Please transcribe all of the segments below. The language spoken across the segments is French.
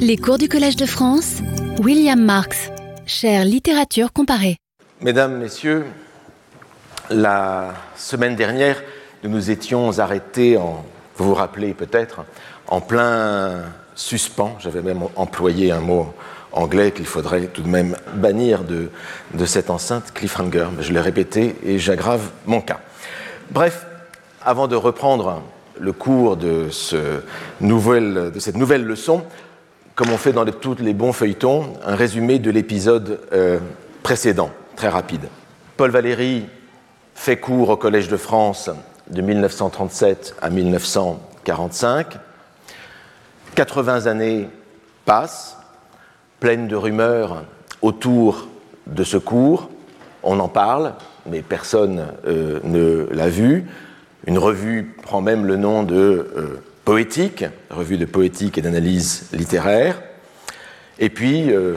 Les cours du Collège de France, William Marx, chère littérature comparée. Mesdames, Messieurs, la semaine dernière, nous nous étions arrêtés, vous vous rappelez peut-être, en plein suspens. J'avais même employé un mot anglais qu'il faudrait tout de même bannir de, de cette enceinte, cliffhanger. Je l'ai répété et j'aggrave mon cas. Bref, avant de reprendre le cours de, ce de cette nouvelle leçon, comme on fait dans tous les bons feuilletons, un résumé de l'épisode euh, précédent, très rapide. Paul Valéry fait cours au Collège de France de 1937 à 1945. 80 années passent, pleines de rumeurs autour de ce cours. On en parle, mais personne euh, ne l'a vu. Une revue prend même le nom de euh, Poétique, revue de poétique et d'analyse littéraire. Et puis, euh,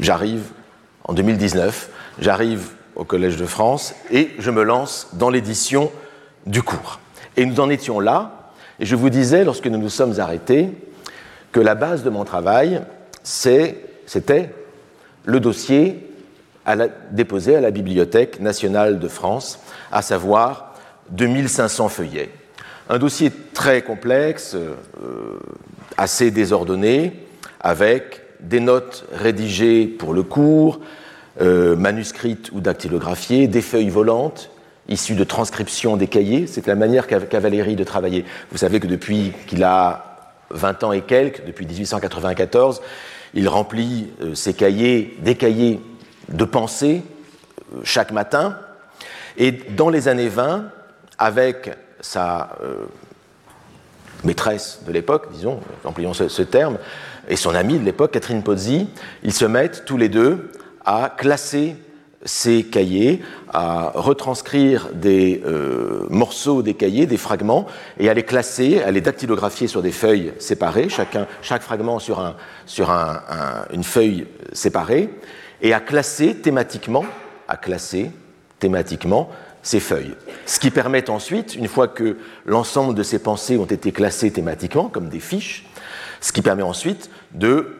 j'arrive en 2019, j'arrive au Collège de France et je me lance dans l'édition du cours. Et nous en étions là, et je vous disais, lorsque nous nous sommes arrêtés, que la base de mon travail, c'était le dossier déposé à la Bibliothèque nationale de France, à savoir 2500 feuillets. Un dossier très complexe, euh, assez désordonné, avec des notes rédigées pour le cours, euh, manuscrites ou dactylographiées, des feuilles volantes issues de transcriptions des cahiers. C'est la manière qu'a Valérie de travailler. Vous savez que depuis qu'il a 20 ans et quelques, depuis 1894, il remplit euh, ses cahiers, des cahiers de pensée euh, chaque matin. Et dans les années 20, avec sa euh, maîtresse de l'époque, disons, employons ce, ce, terme, et son amie de l'époque, Catherine Pozzi, ils se mettent tous les deux à classer ces cahiers, à retranscrire des euh, morceaux des cahiers, des fragments, et à les classer, à les dactylographier sur des feuilles séparées, chacun, chaque fragment sur, un, sur un, un, une feuille séparée, et à classer thématiquement, à classer thématiquement ces feuilles. Ce qui permet ensuite, une fois que l'ensemble de ces pensées ont été classées thématiquement, comme des fiches, ce qui permet ensuite de,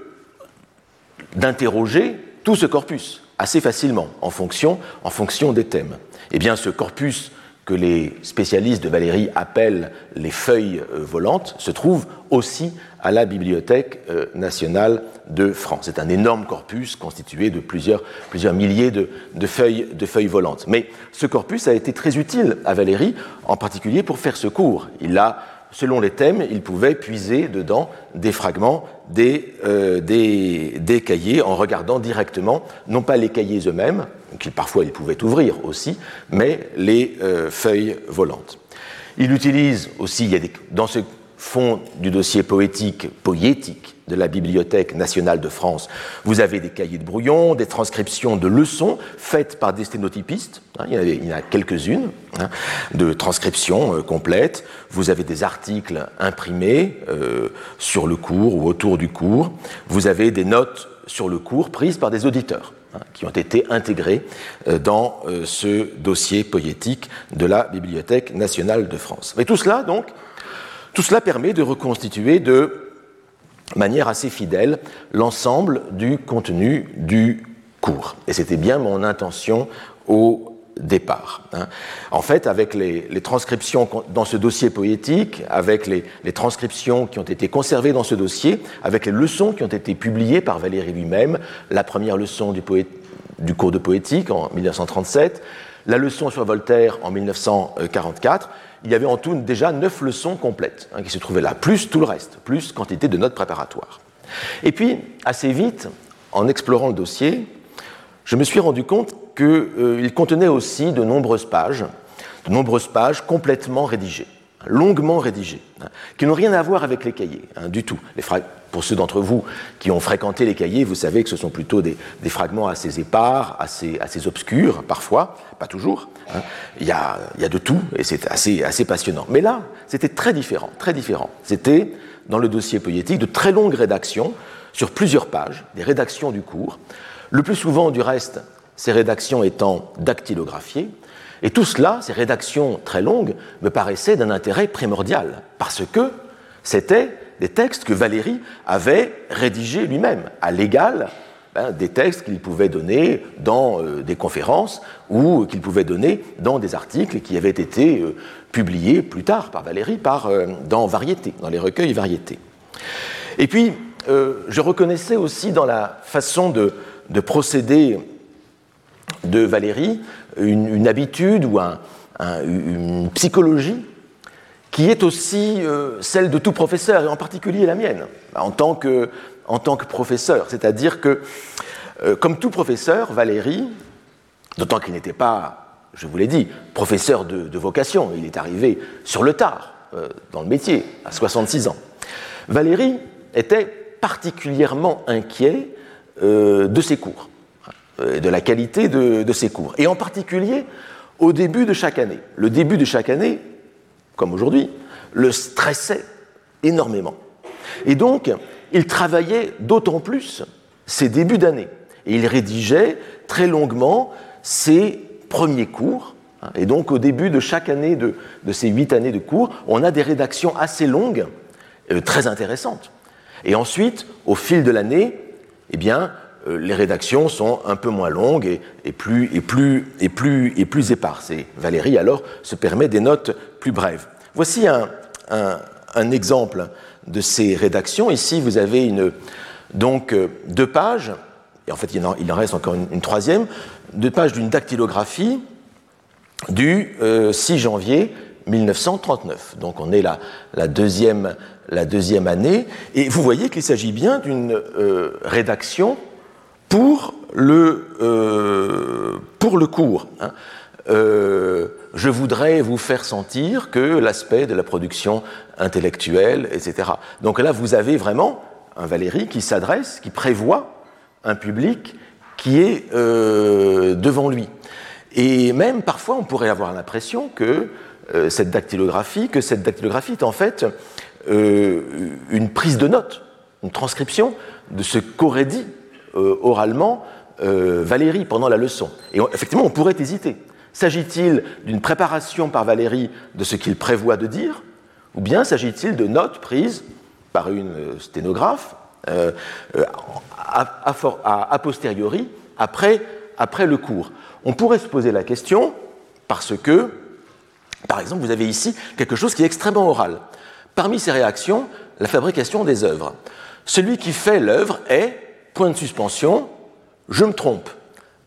d'interroger tout ce corpus assez facilement en fonction, en fonction des thèmes. Eh bien, ce corpus que les spécialistes de Valérie appellent les feuilles volantes se trouve aussi à la Bibliothèque nationale de France. C'est un énorme corpus constitué de plusieurs, milliers de, feuilles, de feuilles volantes. Mais ce corpus a été très utile à Valérie, en particulier pour faire ce cours. Il a selon les thèmes, il pouvait puiser dedans des fragments des, euh, cahiers en regardant directement, non pas les cahiers eux-mêmes, qu'il parfois il pouvait ouvrir aussi, mais les euh, feuilles volantes. Il utilise aussi, dans ce fond du dossier poétique, poétique, de la Bibliothèque nationale de France. Vous avez des cahiers de brouillon, des transcriptions de leçons faites par des sténotypistes. Hein, il, y en a quelques-unes hein, de transcriptions euh, complètes. Vous avez des articles imprimés euh, sur le cours ou autour du cours. Vous avez des notes sur le cours prises par des auditeurs qui ont été intégrés euh, dans euh, ce dossier poétique de la Bibliothèque nationale de France. Mais tout cela, donc, tout cela permet de reconstituer de manière assez fidèle l'ensemble du contenu du cours. Et c'était bien mon intention au départ. Hein. En fait, avec les, transcriptions dans ce dossier poétique, avec les, transcriptions qui ont été conservées dans ce dossier, avec les leçons qui ont été publiées par Valéry lui-même, la première leçon du cours de poétique en 1937, la leçon sur Voltaire en 1944, il y avait en tout déjà neuf leçons complètes hein, qui se trouvaient là, plus tout le reste, plus quantité de notes préparatoires. Et puis, assez vite, en explorant le dossier, je me suis rendu compte qu'il euh, contenait aussi de nombreuses pages, de nombreuses pages complètement rédigées, longuement rédigées, hein, qui n'ont rien à voir avec les cahiers, hein, du tout. Pour ceux d'entre vous qui ont fréquenté les cahiers, vous savez que ce sont plutôt des, fragments assez épars, assez, obscurs, parfois, pas toujours. Hein. Il, y a, il, y a, de tout et c'est assez, assez passionnant. Mais là, c'était très différent, très différent. C'était, dans le dossier poétique, de très longues rédactions sur plusieurs pages, des rédactions du cours. Le plus souvent, du reste, ces rédactions étant dactylographiées. Et tout cela, ces rédactions très longues, me paraissaient d'un intérêt primordial, parce que c'était des textes que Valérie avait rédigés lui-même, à l'égal hein, des textes qu'il pouvait donner dans euh, des conférences ou qu'il pouvait donner dans des articles qui avaient été euh, publiés plus tard par Valérie par, euh, dans dans les recueils Variété. Et puis, je reconnaissais aussi dans la façon de, procéder de Valérie une, habitude ou une psychologie qui est aussi euh, celle de tout professeur, et en particulier la mienne, en tant que, en tant que professeur. C'est-à-dire que, euh, comme tout professeur, Valérie, d'autant qu'il n'était pas, je vous l'ai dit, professeur de, vocation, il est arrivé sur le tard euh, dans le métier, à 66 ans, Valérie était particulièrement inquiet de ses cours, de la qualité de, ses cours, et en particulier au début de chaque année. Le début de chaque année, comme aujourd'hui, le stressait énormément. Et donc, il travaillait d'autant plus ses débuts d'année. Et il rédigeait très longuement ses premiers cours. Et donc, au début de chaque année de, ces huit années de cours, on a des rédactions assez longues, euh, très intéressantes. Et ensuite, au fil de l'année, eh bien, euh, les rédactions sont un peu moins longues et, plus, et, plus, et, plus, et plus éparses. Et Valérie, alors, se permet des notes plus brèves. Voici un, exemple de ces rédactions. Ici, vous avez une, donc euh, deux pages, et en fait, il en, reste encore une, troisième, deux pages d'une dactylographie du 6 euh, janvier 1939. Donc on est la, la, deuxième, la deuxième année, et vous voyez qu'il s'agit bien d'une rédaction pour le, euh, cours. Hein. Euh, je voudrais vous faire sentir que l'aspect de la production intellectuelle, etc. Donc là, vous avez vraiment un Valérie qui s'adresse, qui prévoit un public qui est euh, devant lui. Et même parfois, on pourrait avoir l'impression que cette dactylographie, que cette dactylographie est en fait une prise de notes, une transcription de ce qu'aurait dit euh, oralement euh, Valérie pendant la leçon. Et effectivement, on pourrait hésiter. S'agit-il d'une préparation par Valérie de ce qu'il prévoit de dire, ou bien s'agit-il de notes prises par une euh, sténographe a, posteriori, après le cours? On pourrait se poser la question parce que, par exemple, vous avez ici quelque chose qui est extrêmement oral. Parmi ces réactions, la fabrication des œuvres. Celui qui fait l'œuvre est point de suspension, je me trompe.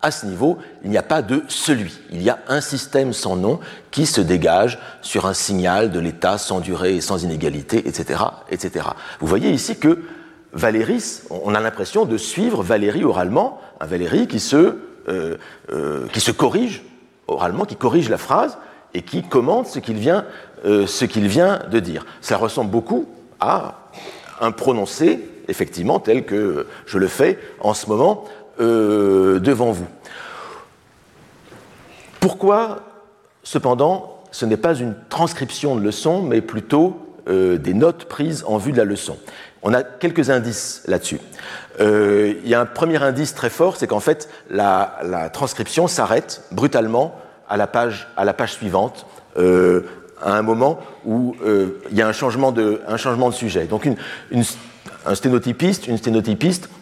À ce niveau, il n'y a pas de celui. Il y a un système sans nom qui se dégage sur un signal de l'état sans durée et sans inégalité, etc., etc. Vous voyez ici que Valérie, on a l'impression de suivre Valérie oralement, un Valérie qui se, euh, euh, qui se corrige oralement, qui corrige la phrase et qui commente ce qu'il vient, euh, ce qu'il vient de dire. Ça ressemble beaucoup à un prononcé effectivement, tel que je le fais en ce moment euh, devant vous. Pourquoi, cependant, ce n'est pas une transcription de leçon, mais plutôt euh, des notes prises en vue de la leçon? On a quelques indices là-dessus. Il y a un premier indice très fort, c'est qu'en fait, la, transcription s'arrête brutalement à la page suivante à un moment où il y a un changement de, un changement de sujet. Donc une, une, un sténotypiste, une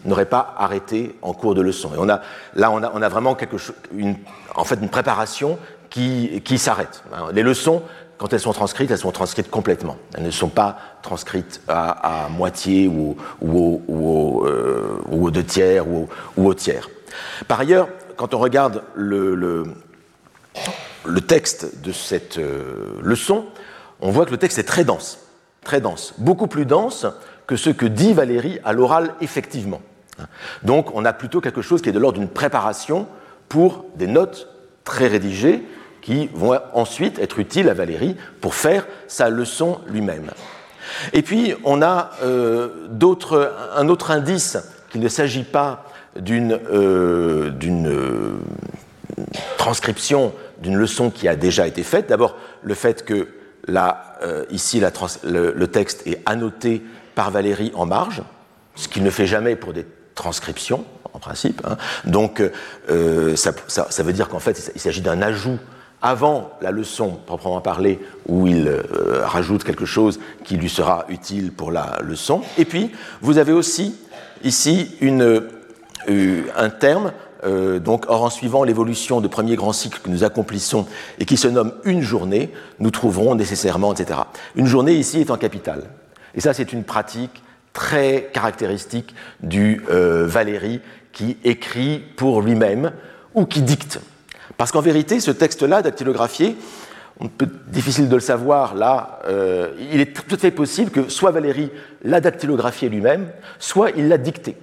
n'aurait pas arrêté en cours de leçon. Et on a, là, on a, on a vraiment quelque chose, une, en fait, une préparation qui, qui s'arrête. Les leçons, quand elles sont transcrites, elles sont transcrites complètement. Elles ne sont pas transcrites à, moitié ou, ou, ou, euh, ou, aux deux tiers ou, au tiers. Par ailleurs, quand on regarde le, le texte de cette euh, leçon, on voit que le texte est très dense, très dense, beaucoup plus dense que ce que dit Valérie à l'oral effectivement. Donc on a plutôt quelque chose qui est de l'ordre d'une préparation pour des notes très rédigées qui vont ensuite être utiles à Valérie pour faire sa leçon lui-même. Et puis on a euh, un autre indice qu'il ne s'agit pas d'une euh, transcription d'une leçon qui a déjà été faite. D'abord le fait que là, ici le, texte est annoté par Valérie en marge, ce qu'il ne fait jamais pour des transcriptions, en principe. Hein. Donc, euh, ça, veut dire qu'en fait, il s'agit d'un ajout avant la leçon proprement parlée, où il euh, rajoute quelque chose qui lui sera utile pour la leçon. Et puis, vous avez aussi ici euh, un terme, euh, donc, or en suivant l'évolution de premier grand cycle que nous accomplissons et qui se nomme une journée, nous trouverons nécessairement, etc. Une journée ici est en capitale. Et ça, c'est une pratique très caractéristique du Valérie qui écrit pour lui-même ou qui dicte. Parce qu'en vérité, ce texte-là, dactylographié, on peut difficile de le savoir là, euh, il est tout à fait possible que soit Valérie l'a dactylographié lui-même, soit il l'a dicté.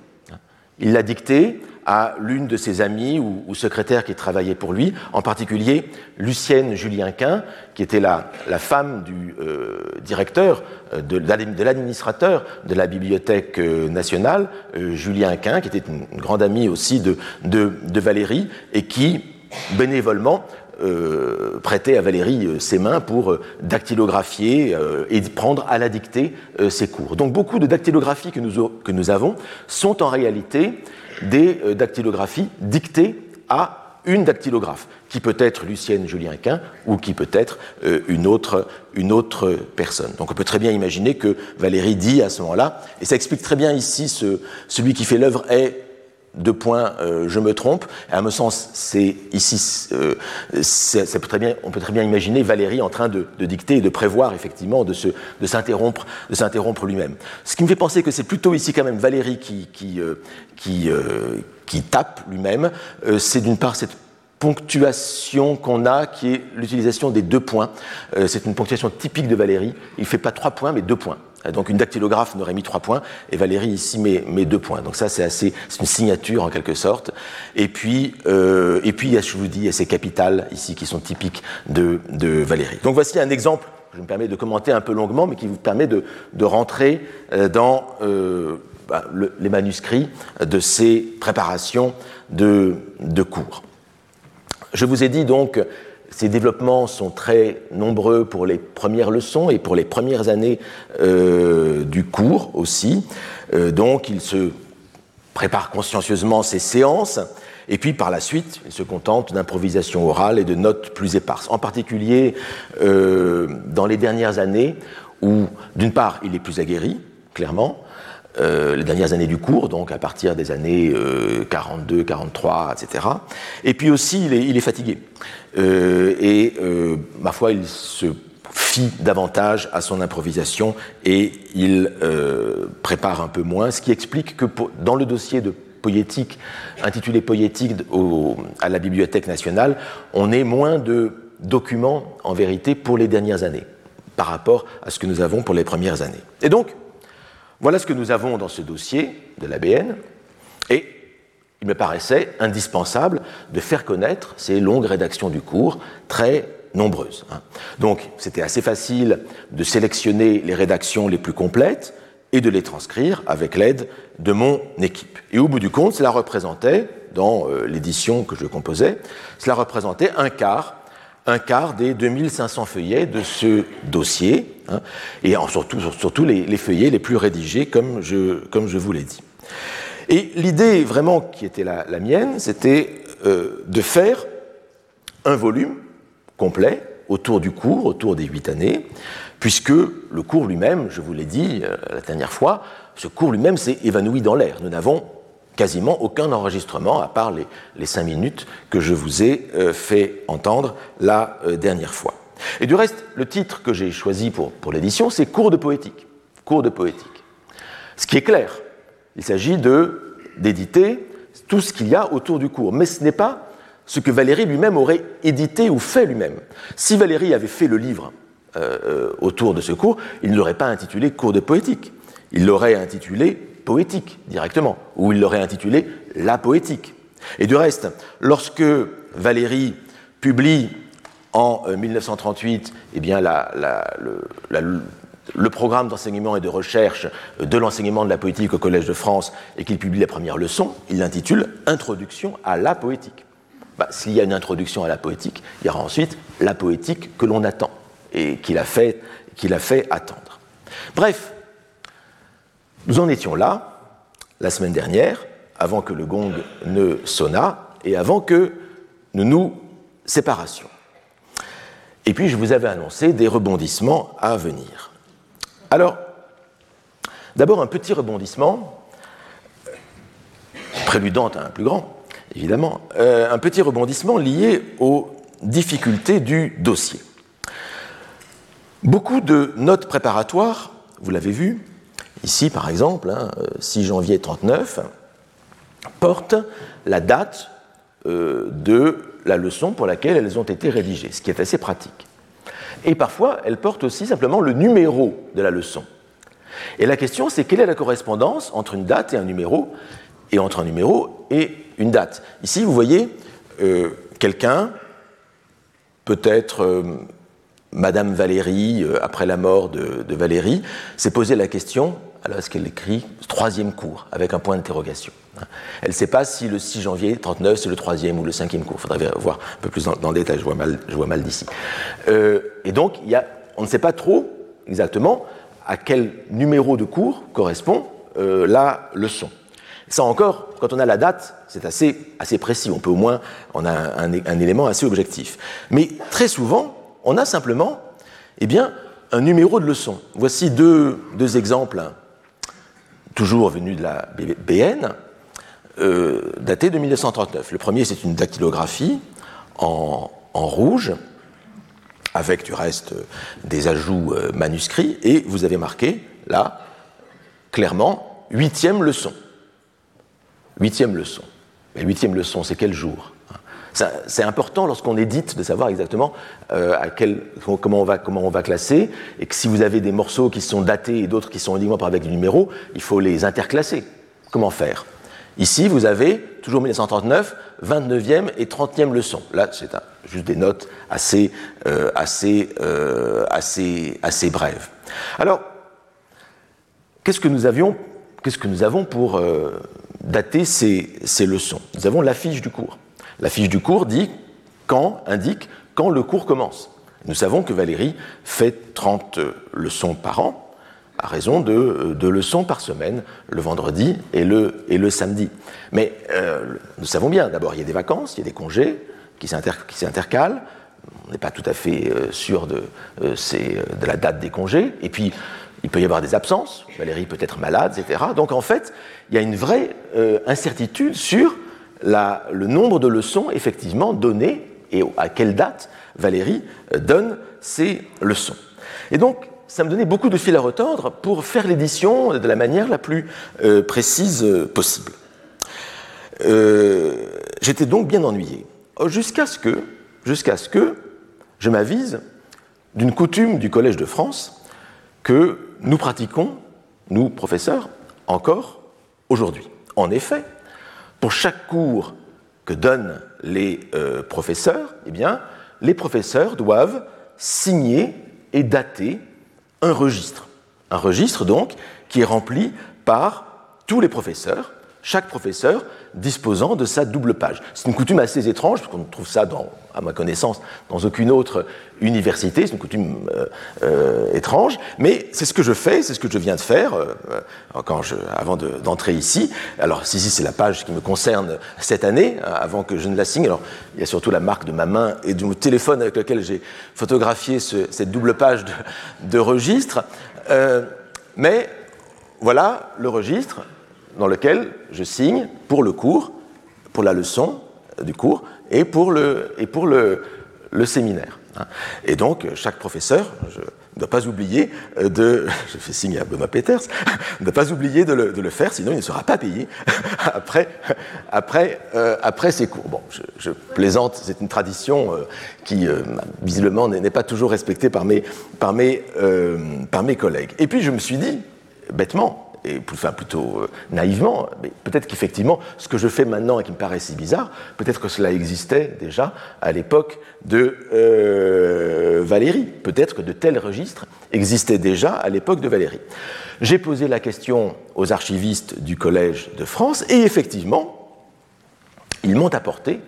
Il l'a dicté à l'une de ses amies ou, secrétaires qui travaillaient pour lui, en particulier Lucienne Julien-Quin, qui était la, femme du euh, directeur, euh, de, l'administrateur de la Bibliothèque nationale, Julien Quin, qui était une, grande amie aussi de, de, Valérie, et qui, bénévolement euh, prêter à Valérie euh, ses mains pour euh, dactylographier et prendre à la dictée ses cours. Donc beaucoup de dactylographies que nous, que nous avons sont en réalité des dactylographies dictées à une dactylographe, qui peut être Lucienne Julien Quin ou qui peut être une, autre, une autre personne. Donc on peut très bien imaginer que Valérie dit à ce moment-là, et ça explique très bien ici, ce, celui qui fait l'œuvre est deux points, euh, je me trompe. à mon sens, c'est ici, euh, on peut très bien imaginer Valérie en train de, dicter et de prévoir effectivement de, s'interrompre, de s'interrompre lui-même. Ce qui me fait penser que c'est plutôt ici quand même Valérie qui, qui, euh, tape lui-même. c'est d'une part cette ponctuation qu'on a, qui est l'utilisation des deux points. c'est une ponctuation typique de Valérie. Il ne fait pas trois points, mais deux points. Donc une dactylographe n'aurait mis trois points, et Valérie ici met, met deux points. Donc ça, c'est assez, c'est une signature en quelque sorte. Et puis, euh, et puis, je vous dis, il y a ces capitales ici qui sont typiques de, de Valérie. Donc voici un exemple. Je me permets de commenter un peu longuement, mais qui vous permet de, de rentrer euh, dans euh, bah, le, les manuscrits de ces préparations de, de cours. Je vous ai dit donc ces développements sont très nombreux pour les premières leçons et pour les premières années euh, du cours aussi. Euh, donc, il se prépare consciencieusement ses séances. Et puis par la suite, il se contente d'improvisation orale et de notes plus éparses. En particulier euh, dans les dernières années où, d'une part, il est plus aguerri, clairement, les dernières années du cours, donc à partir des années 42, 43, etc. Et puis aussi, il est fatigué. Euh, et euh, ma foi, il se fie davantage à son improvisation et il prépare un peu moins, ce qui explique que dans le dossier de poétique, intitulé Poétique à la Bibliothèque nationale, on ait moins de documents en vérité pour les dernières années par rapport à ce que nous avons pour les premières années. Et donc, voilà ce que nous avons dans ce dossier de l'ABN, il me paraissait indispensable de faire connaître ces longues rédactions du cours, très nombreuses. Hein. Donc c'était assez facile de sélectionner les rédactions les plus complètes et de les transcrire avec l'aide de mon équipe. Et au bout du compte, cela représentait, dans euh, l'édition que je composais, cela représentait un quart un quart des 2500 feuillets de ce dossier, hein, et surtout, surtout les, feuillets les plus rédigés, comme je vous l'ai dit. Et l'idée vraiment qui était la, mienne, c'était euh, de faire un volume complet autour du cours, autour des huit années, puisque le cours lui-même, je vous l'ai dit euh, la dernière fois, ce cours lui-même s'est évanoui dans l'air. Nous n'avons quasiment aucun enregistrement, à part les, cinq minutes que je vous ai euh, fait entendre la dernière fois. Et du reste, le titre que j'ai choisi pour l'édition, c'est Cours de poétique. Cours de poétique. Ce qui est clair, il s'agit d'éditer tout ce qu'il y a autour du cours. Mais ce n'est pas ce que Valérie lui-même aurait édité ou fait lui-même. Si Valérie avait fait le livre euh, autour de ce cours, il ne l'aurait pas intitulé Cours de poétique. Il l'aurait intitulé poétique directement, ou il l'aurait intitulé La poétique. Et du reste, lorsque Valérie publie en 1938 euh, eh bien, le, programme d'enseignement et de recherche de l'enseignement de la poétique au Collège de France et qu'il publie la première leçon, il l'intitule Introduction à la poétique. Bah, s'il y a une introduction à la poétique, il y aura ensuite la poétique que l'on attend et qu'il a, fait, a fait attendre. Bref, nous en étions là, la semaine dernière, avant que le gong ne sonnât et avant que nous nous séparassions. Et puis, je vous avais annoncé des rebondissements à venir. Alors, d'abord, un petit rebondissement, préludant à un plus grand, évidemment, euh, un petit rebondissement lié aux difficultés du dossier. Beaucoup de notes préparatoires, vous l'avez vu, ici par exemple, 6 hein, janvier 39, portent la date euh, de la leçon pour laquelle elles ont été rédigées, ce qui est assez pratique. Et parfois, elles portent aussi simplement le numéro de la leçon. Et la question, c'est quelle est la correspondance entre une date et un numéro, et entre un numéro et une date. Ici, vous voyez euh, quelqu'un, peut-être euh, Madame Valérie, euh, après la mort de, Valérie, s'est posé la question, alors est-ce qu'elle écrit troisième cours, avec un point d'interrogation. Elle ne sait pas si le 6 janvier 39 c'est le troisième ou le cinquième cours. Il faudrait voir un peu plus dans, le détail, je vois mal, je vois mal d'ici. et donc, on ne sait pas trop exactement à quel numéro de cours correspond la leçon. Ça encore, quand on a la date, c'est assez, assez précis. On peut au moins, on a un, élément assez objectif. Mais très souvent, on a simplement, eh bien, un numéro de leçon. Voici deux, deux exemples, toujours venus de la BN, euh, datés de 1939. Le premier, c'est une dactylographie en, rouge, avec du reste des ajouts euh, manuscrits, et vous avez marqué, là, clairement, huitième leçon. Huitième leçon. Mais huitième leçon, c'est quel jour c'est important lorsqu'on édite de savoir exactement euh, comment, on va, comment on va classer, et que si vous avez des morceaux qui sont datés et d'autres qui sont uniquement par avec des numéros, il faut les interclasser. Comment faire? Ici, vous avez, toujours 1939, 29e et 30e leçon. Là, c'est juste des notes assez, euh, assez, euh, assez, assez brèves. Alors, qu'est-ce que nous avions Qu'est-ce que nous avons pour dater ces, leçons? Nous avons l'affiche du cours. L'affiche du cours dit quand, indique quand le cours commence. Nous savons que Valérie fait 30 leçons par an, à raison de deux leçons par semaine, le vendredi et le, et le samedi. Mais euh, nous savons bien, d'abord, il y a des vacances, il y a des congés qui s'intercalent. On n'est pas tout à fait euh, sûr de, euh, de la date des congés. Et puis, il peut y avoir des absences, Valérie peut être malade, etc. Donc en fait, il y a une vraie euh, incertitude sur le nombre de leçons effectivement données et à quelle date Valérie euh, donne ces leçons. Et donc, ça me donnait beaucoup de fil à retordre pour faire l'édition de la manière la plus euh, précise possible. J'étais donc bien ennuyé, jusqu'à ce que, ce que je m'avise d'une coutume du Collège de France que nous pratiquons, nous professeurs, encore aujourd'hui. En effet, pour chaque cours que donnent les euh, professeurs, eh bien, les professeurs doivent signer et dater un registre. Un registre, donc, qui est rempli par tous les professeurs, chaque professeur disposant de sa double page. C'est une coutume assez étrange, parce qu'on trouve ça, à ma connaissance, dans aucune autre université, c'est une coutume euh, euh, étrange, mais c'est ce que je fais, c'est ce que je viens de faire euh, quand je, avant d'entrer ici. Alors, ici, c'est la page qui me concerne cette année, avant que je ne la signe. Alors, il y a surtout la marque de ma main et du téléphone avec lequel j'ai photographié ce, cette double page de registre. mais voilà le registre dans lequel je signe pour le cours, pour la leçon du cours et pour le, et pour le, le séminaire. Hein. Et donc, chaque professeur, ne dois pas oublier de, je fais signe à Benoît Peters, ne doit pas oublier de le, de le, faire, sinon il ne sera pas payé après, après, euh, après ses cours. Bon, je, plaisante, c'est une tradition euh, qui, euh, visiblement, n'est pas toujours respectée par mes, par, mes, par mes collègues. Et puis, je me suis dit, bêtement, et plutôt euh, naïvement, mais peut-être qu'effectivement, ce que je fais maintenant et qui me paraît si bizarre, peut-être que cela existait déjà à l'époque de euh, Valérie. Peut-être que de tels registres existaient déjà à l'époque de Valérie. J'ai posé la question aux archivistes du Collège de France et effectivement, ils m'ont apporté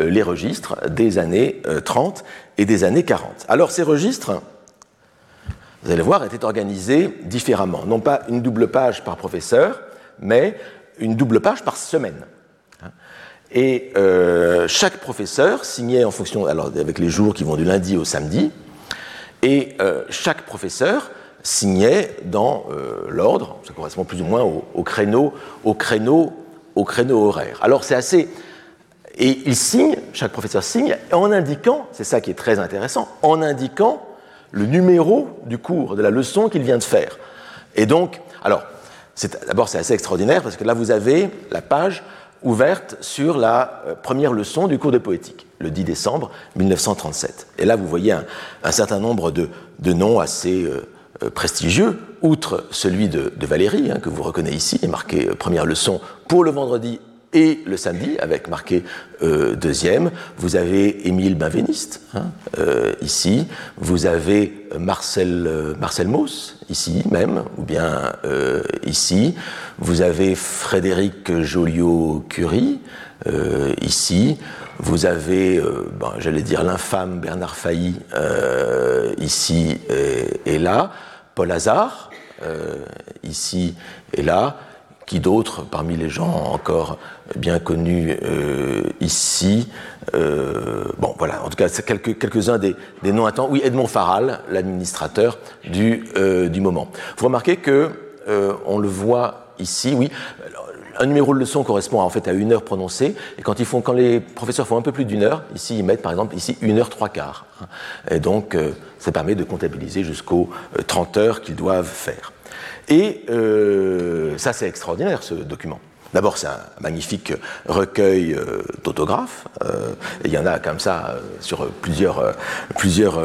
euh, les registres des années 30 et des années 40. Alors ces registres, vous allez voir, était organisé différemment. Non pas une double page par professeur, mais une double page par semaine. Et chaque professeur signait en fonction, alors avec les jours qui vont du lundi au samedi, et chaque professeur signait dans l'ordre, ça correspond plus ou moins au, créneau, au créneau, au créneau horaire. Alors c'est assez, et il signe, chaque professeur signe, en indiquant, c'est ça qui est très intéressant, en indiquant le numéro du cours, de la leçon qu'il vient de faire. Et donc, alors, d'abord c'est assez extraordinaire parce que là vous avez la page ouverte sur la euh, première leçon du cours de poétique, le 10 décembre 1937. Et là vous voyez un, certain nombre de, noms assez euh, euh, prestigieux, outre celui de, Valérie, hein, que vous reconnaissez ici, marqué première leçon pour le vendredi et le samedi, avec marqué euh, deuxième. Vous avez Émile Benveniste, hein, euh, ici. Vous avez Marcel, euh, Marcel Mauss, ici même, ou bien ici. Vous avez Frédéric Joliot-Curie, ici. Vous avez, ben, j'allais dire, l'infâme Bernard Failly, ici et, et, là. Paul Hazard, ici et là qui d'autres, parmi les gens encore bien connus euh, ici euh, Bon, voilà, en tout cas, c'est quelques, quelques-uns des, des noms attendus. Oui, Edmond Faral, l'administrateur du, euh, du moment. Vous remarquez que on le voit ici, oui. Un numéro de leçon correspond en fait à une heure prononcée, et quand, ils font, quand les professeurs font un peu plus d'une heure, ici ils mettent par exemple ici une heure trois quarts. Et donc ça permet de comptabiliser jusqu'aux 30 heures qu'ils doivent faire. Et euh, ça, c'est extraordinaire, ce document. D'abord, c'est un magnifique recueil euh, d'autographes. Euh, il y en a comme ça sur plusieurs, plusieurs,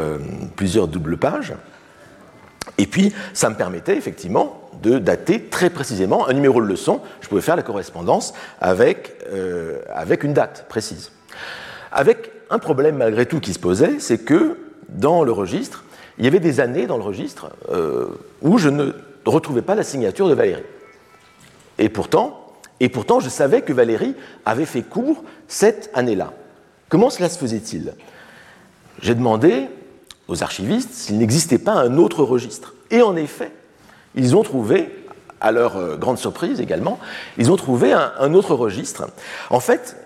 plusieurs doubles pages. Et puis, ça me permettait effectivement de dater très précisément un numéro de leçon. Je pouvais faire la correspondance avec, avec une date précise. Avec un problème malgré tout qui se posait, c'est que dans le registre, il y avait des années dans le registre où je ne ne retrouvais pas la signature de Valérie. Et pourtant, je savais que Valérie avait fait cours cette année-là. Comment cela se faisait-il? J'ai demandé aux archivistes s'il n'existait pas un autre registre. Et en effet, ils ont trouvé, à leur euh, grande surprise également, ils ont trouvé un, autre registre. En fait,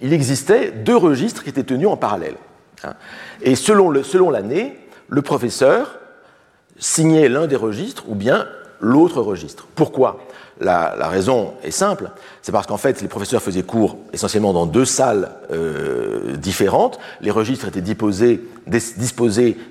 il existait deux registres qui étaient tenus en parallèle. Hein. Et selon l'année, le professeur signer l'un des registres ou bien l'autre registre. Pourquoi? La, raison est simple, c'est parce qu'en fait les professeurs faisaient cours essentiellement dans deux salles euh, différentes, les registres étaient disposés,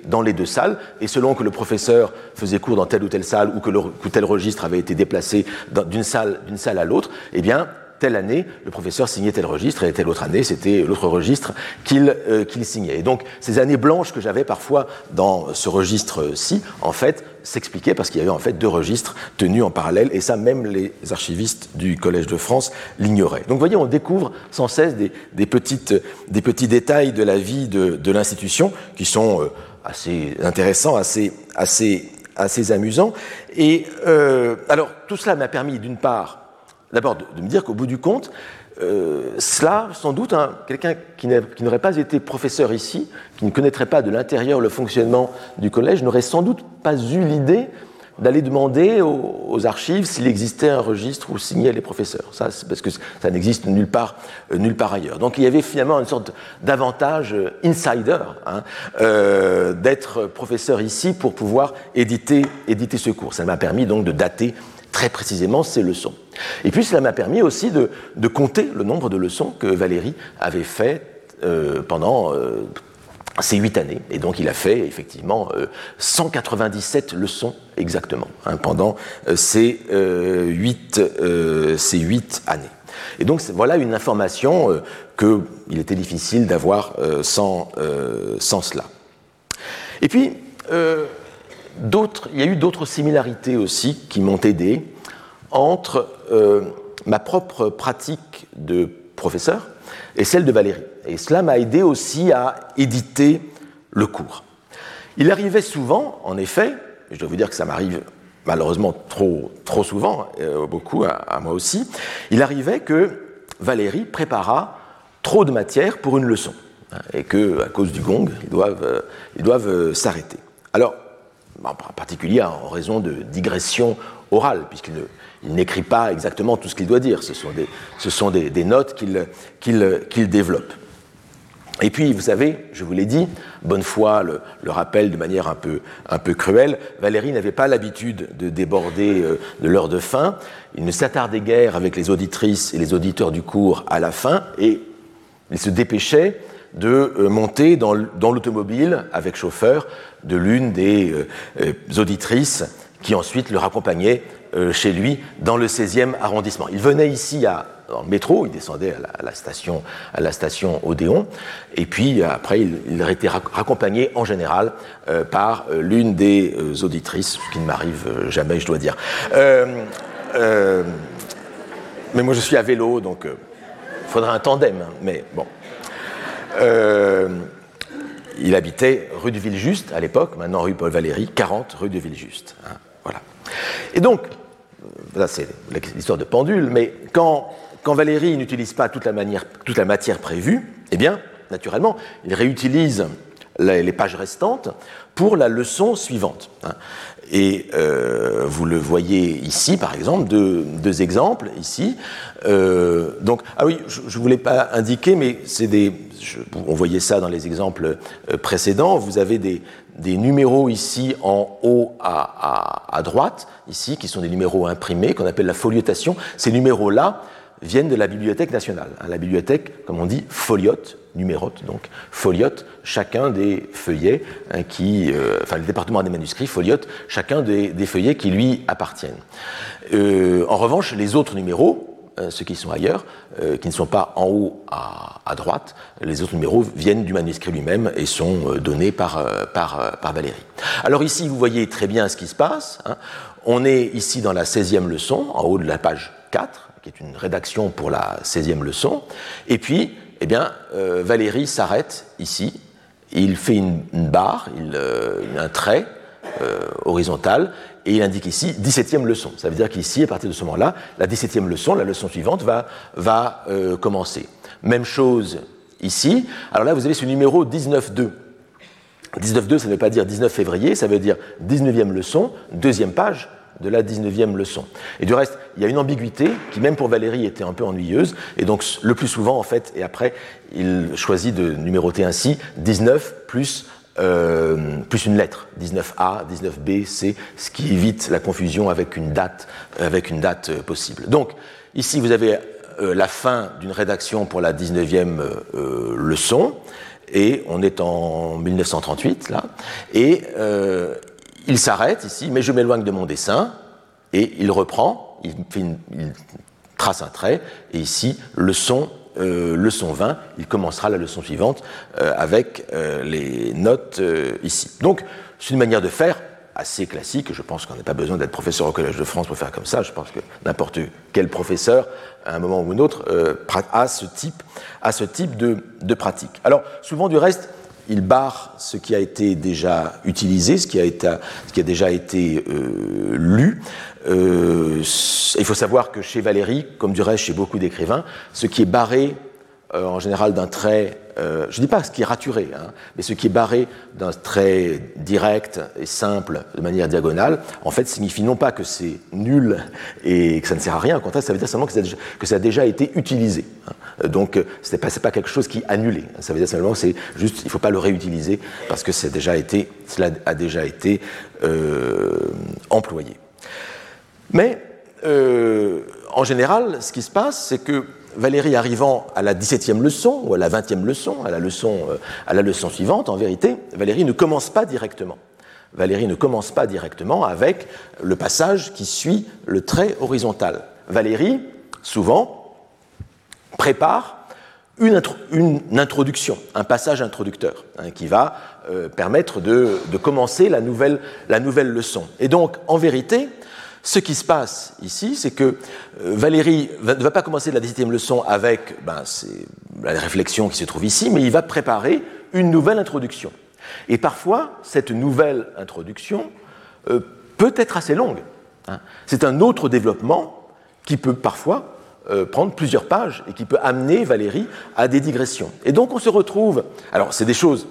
dans les deux salles, et selon que le professeur faisait cours dans telle ou telle salle ou que tel registre avait été déplacé d'une salle, salle à l'autre, eh bien telle année, le professeur signait tel registre, et telle autre année, c'était l'autre registre euh, qu'il signait. Et donc, ces années blanches que j'avais parfois dans ce registre-ci, en fait, s'expliquaient parce qu'il y avait en fait deux registres tenus en parallèle, et ça, même les archivistes du Collège de France l'ignoraient. Donc, vous voyez, on découvre sans cesse des, petites, des petits détails de la vie de, l'institution qui sont euh, assez intéressants, assez, assez, assez amusants. Et euh, alors, tout cela m'a permis, d'une part, d'abord de, me dire qu'au bout du compte, euh, cela, sans doute, quelqu'un qui n'aurait pas été professeur ici, qui ne connaîtrait pas de l'intérieur le fonctionnement du collège, n'aurait sans doute pas eu l'idée d'aller demander aux, archives s'il existait un registre où signaient les professeurs. Ça, parce que ça n'existe nulle part, euh, nulle part ailleurs. Donc il y avait finalement une sorte d'avantage euh, insider hein, d'être professeur ici pour pouvoir éditer, éditer ce cours. Ça m'a permis donc de dater très précisément ces leçons. Et puis cela m'a permis aussi de, compter le nombre de leçons que Valérie avait fait euh, pendant euh, ces huit années. Et donc il a fait effectivement 197 euh, leçons exactement hein, pendant ces, huit, années. Et donc voilà une information qu'il était difficile d'avoir sans, sans cela. Et puis, il y a eu d'autres similarités aussi qui m'ont aidé entre euh, ma propre pratique de professeur et celle de Valérie. Et cela m'a aidé aussi à éditer le cours. Il arrivait souvent, en effet, je dois vous dire que ça m'arrive malheureusement trop, trop souvent, euh, beaucoup à, moi aussi, il arrivait que Valérie préparât trop de matière pour une leçon, hein, et que, à cause du gong, ils doivent, euh, ils doivent s'arrêter. Alors, en particulier en raison de digressions orale, puisqu'il n'écrit pas exactement tout ce qu'il doit dire. Ce sont des, notes qu'il développe. Et puis, vous savez, je vous l'ai dit, Bonnefoy le, le rappelle de manière un peu, un peu cruelle, Valérie n'avait pas l'habitude de déborder euh, de l'heure de fin. Il ne s'attardait guère avec les auditrices et les auditeurs du cours à la fin, et il se dépêchait de euh, monter dans l'automobile avec chauffeur de l'une des euh, auditrices qui ensuite le raccompagnait chez lui dans le 16e arrondissement. Il venait ici à dans le métro, il descendait à la, station, à la station Odéon, et puis après il, il été raccompagné en général euh, par euh, l'une des euh, auditrices, ce qui ne m'arrive jamais, je dois dire. mais moi je suis à vélo, donc il faudrait un tandem, hein, mais bon. il habitait rue de Villejuste à l'époque, maintenant rue Paul Valéry, 40 rue de Villejuste. Hein. Et donc, c'est l'histoire de pendule, mais quand quand Valérie n'utilise pas toute la, matière prévue, eh bien, naturellement, il réutilise les pages restantes pour la leçon suivante. Hein. Et euh, vous le voyez ici, par exemple, deux, exemples ici. Euh, donc, ah oui, je ne voulais pas indiquer, mais c'est des. on voyait ça dans les exemples euh, précédents. Vous avez des, numéros ici en haut à, droite, ici, qui sont des numéros imprimés, qu'on appelle la foliotation. Ces numéros-là viennent de la Bibliothèque nationale. Hein, la bibliothèque, comme on dit, foliote, numérote, donc foliote chacun des feuillets hein, qui, euh, enfin le département des manuscrits foliote chacun des, feuillets qui lui appartiennent. Euh, en revanche, les autres numéros, ceux qui sont ailleurs, qui ne sont pas en haut à, droite, les autres numéros viennent du manuscrit lui-même et sont donnés par, par, Valérie. Alors ici, vous voyez très bien ce qui se passe. Hein. On est ici dans la 16e leçon, en haut de la page 4 qui est une rédaction pour la 16e leçon. Et puis, eh bien, euh, Valérie s'arrête ici. Il fait une, barre, il, euh, un trait euh, horizontal, et il indique ici 17e leçon. Ça veut dire qu'ici, à partir de ce moment-là, la 17e leçon, la leçon suivante, va, va commencer. Même chose ici. Alors là, vous avez ce numéro 19.2. 19.2, ça ne veut pas dire 19 février, ça veut dire 19e leçon, deuxième page de la 19e leçon. Et du reste, il y a une ambiguïté qui, même pour Valérie, était un peu ennuyeuse. Et donc, le plus souvent, en fait, et après, il choisit de numéroter ainsi 19 plus, euh, plus une lettre, 19A, 19B, C, ce qui évite la confusion avec une date, euh, possible. Donc, ici, vous avez euh, la fin d'une rédaction pour la 19e leçon. Et on est en 1938, là. Et il s'arrête ici, mais je m'éloigne de mon dessin, et il reprend, il, trace un trait, et ici, leçon, euh, leçon 20, il commencera la leçon suivante euh, avec euh, les notes ici. Donc, c'est une manière de faire assez classique, je pense qu'on n'a pas besoin d'être professeur au Collège de France pour faire comme ça, je pense que n'importe quel professeur, à un moment ou un autre, a ce type, a ce type de, pratique. Alors, souvent du reste, il barre ce qui a été déjà utilisé, ce qui a, été, ce qui a déjà été lu. Euh, il faut savoir que chez Valérie, comme du reste chez beaucoup d'écrivains, ce qui est barré euh, en général d'un trait, euh, je ne dis pas ce qui est raturé, hein, mais ce qui est barré d'un trait direct et simple de manière diagonale, en fait, signifie non pas que c'est nul et que ça ne sert à rien, au contraire, ça veut dire simplement que ça a déjà, ça été utilisé. Hein. Donc, ce n'est pas, quelque chose qui est annulé. Ça veut dire simplement que ne faut pas le réutiliser parce que été, cela a déjà été employé. Mais, en général, ce qui se passe, c'est que Valérie arrivant à la 17e leçon ou à la 20e leçon, à la leçon, euh, à la leçon suivante, en vérité, Valérie ne commence pas directement. Valérie ne commence pas directement avec le passage qui suit le trait horizontal. Valérie, souvent, prépare une, introduction, un passage introducteur, hein, qui va euh, permettre de, de, commencer la nouvelle, la nouvelle leçon. Et donc, en vérité, ce qui se passe ici, c'est que euh, Valérie ne va pas commencer la 17e leçon avec ben, la réflexion qui se trouve ici, mais il va préparer une nouvelle introduction. Et parfois, cette nouvelle introduction euh, peut être assez longue. Hein. C'est un autre développement qui peut parfois euh, prendre plusieurs pages et qui peut amener Valérie à des digressions. Et donc on se retrouve, alors c'est des choses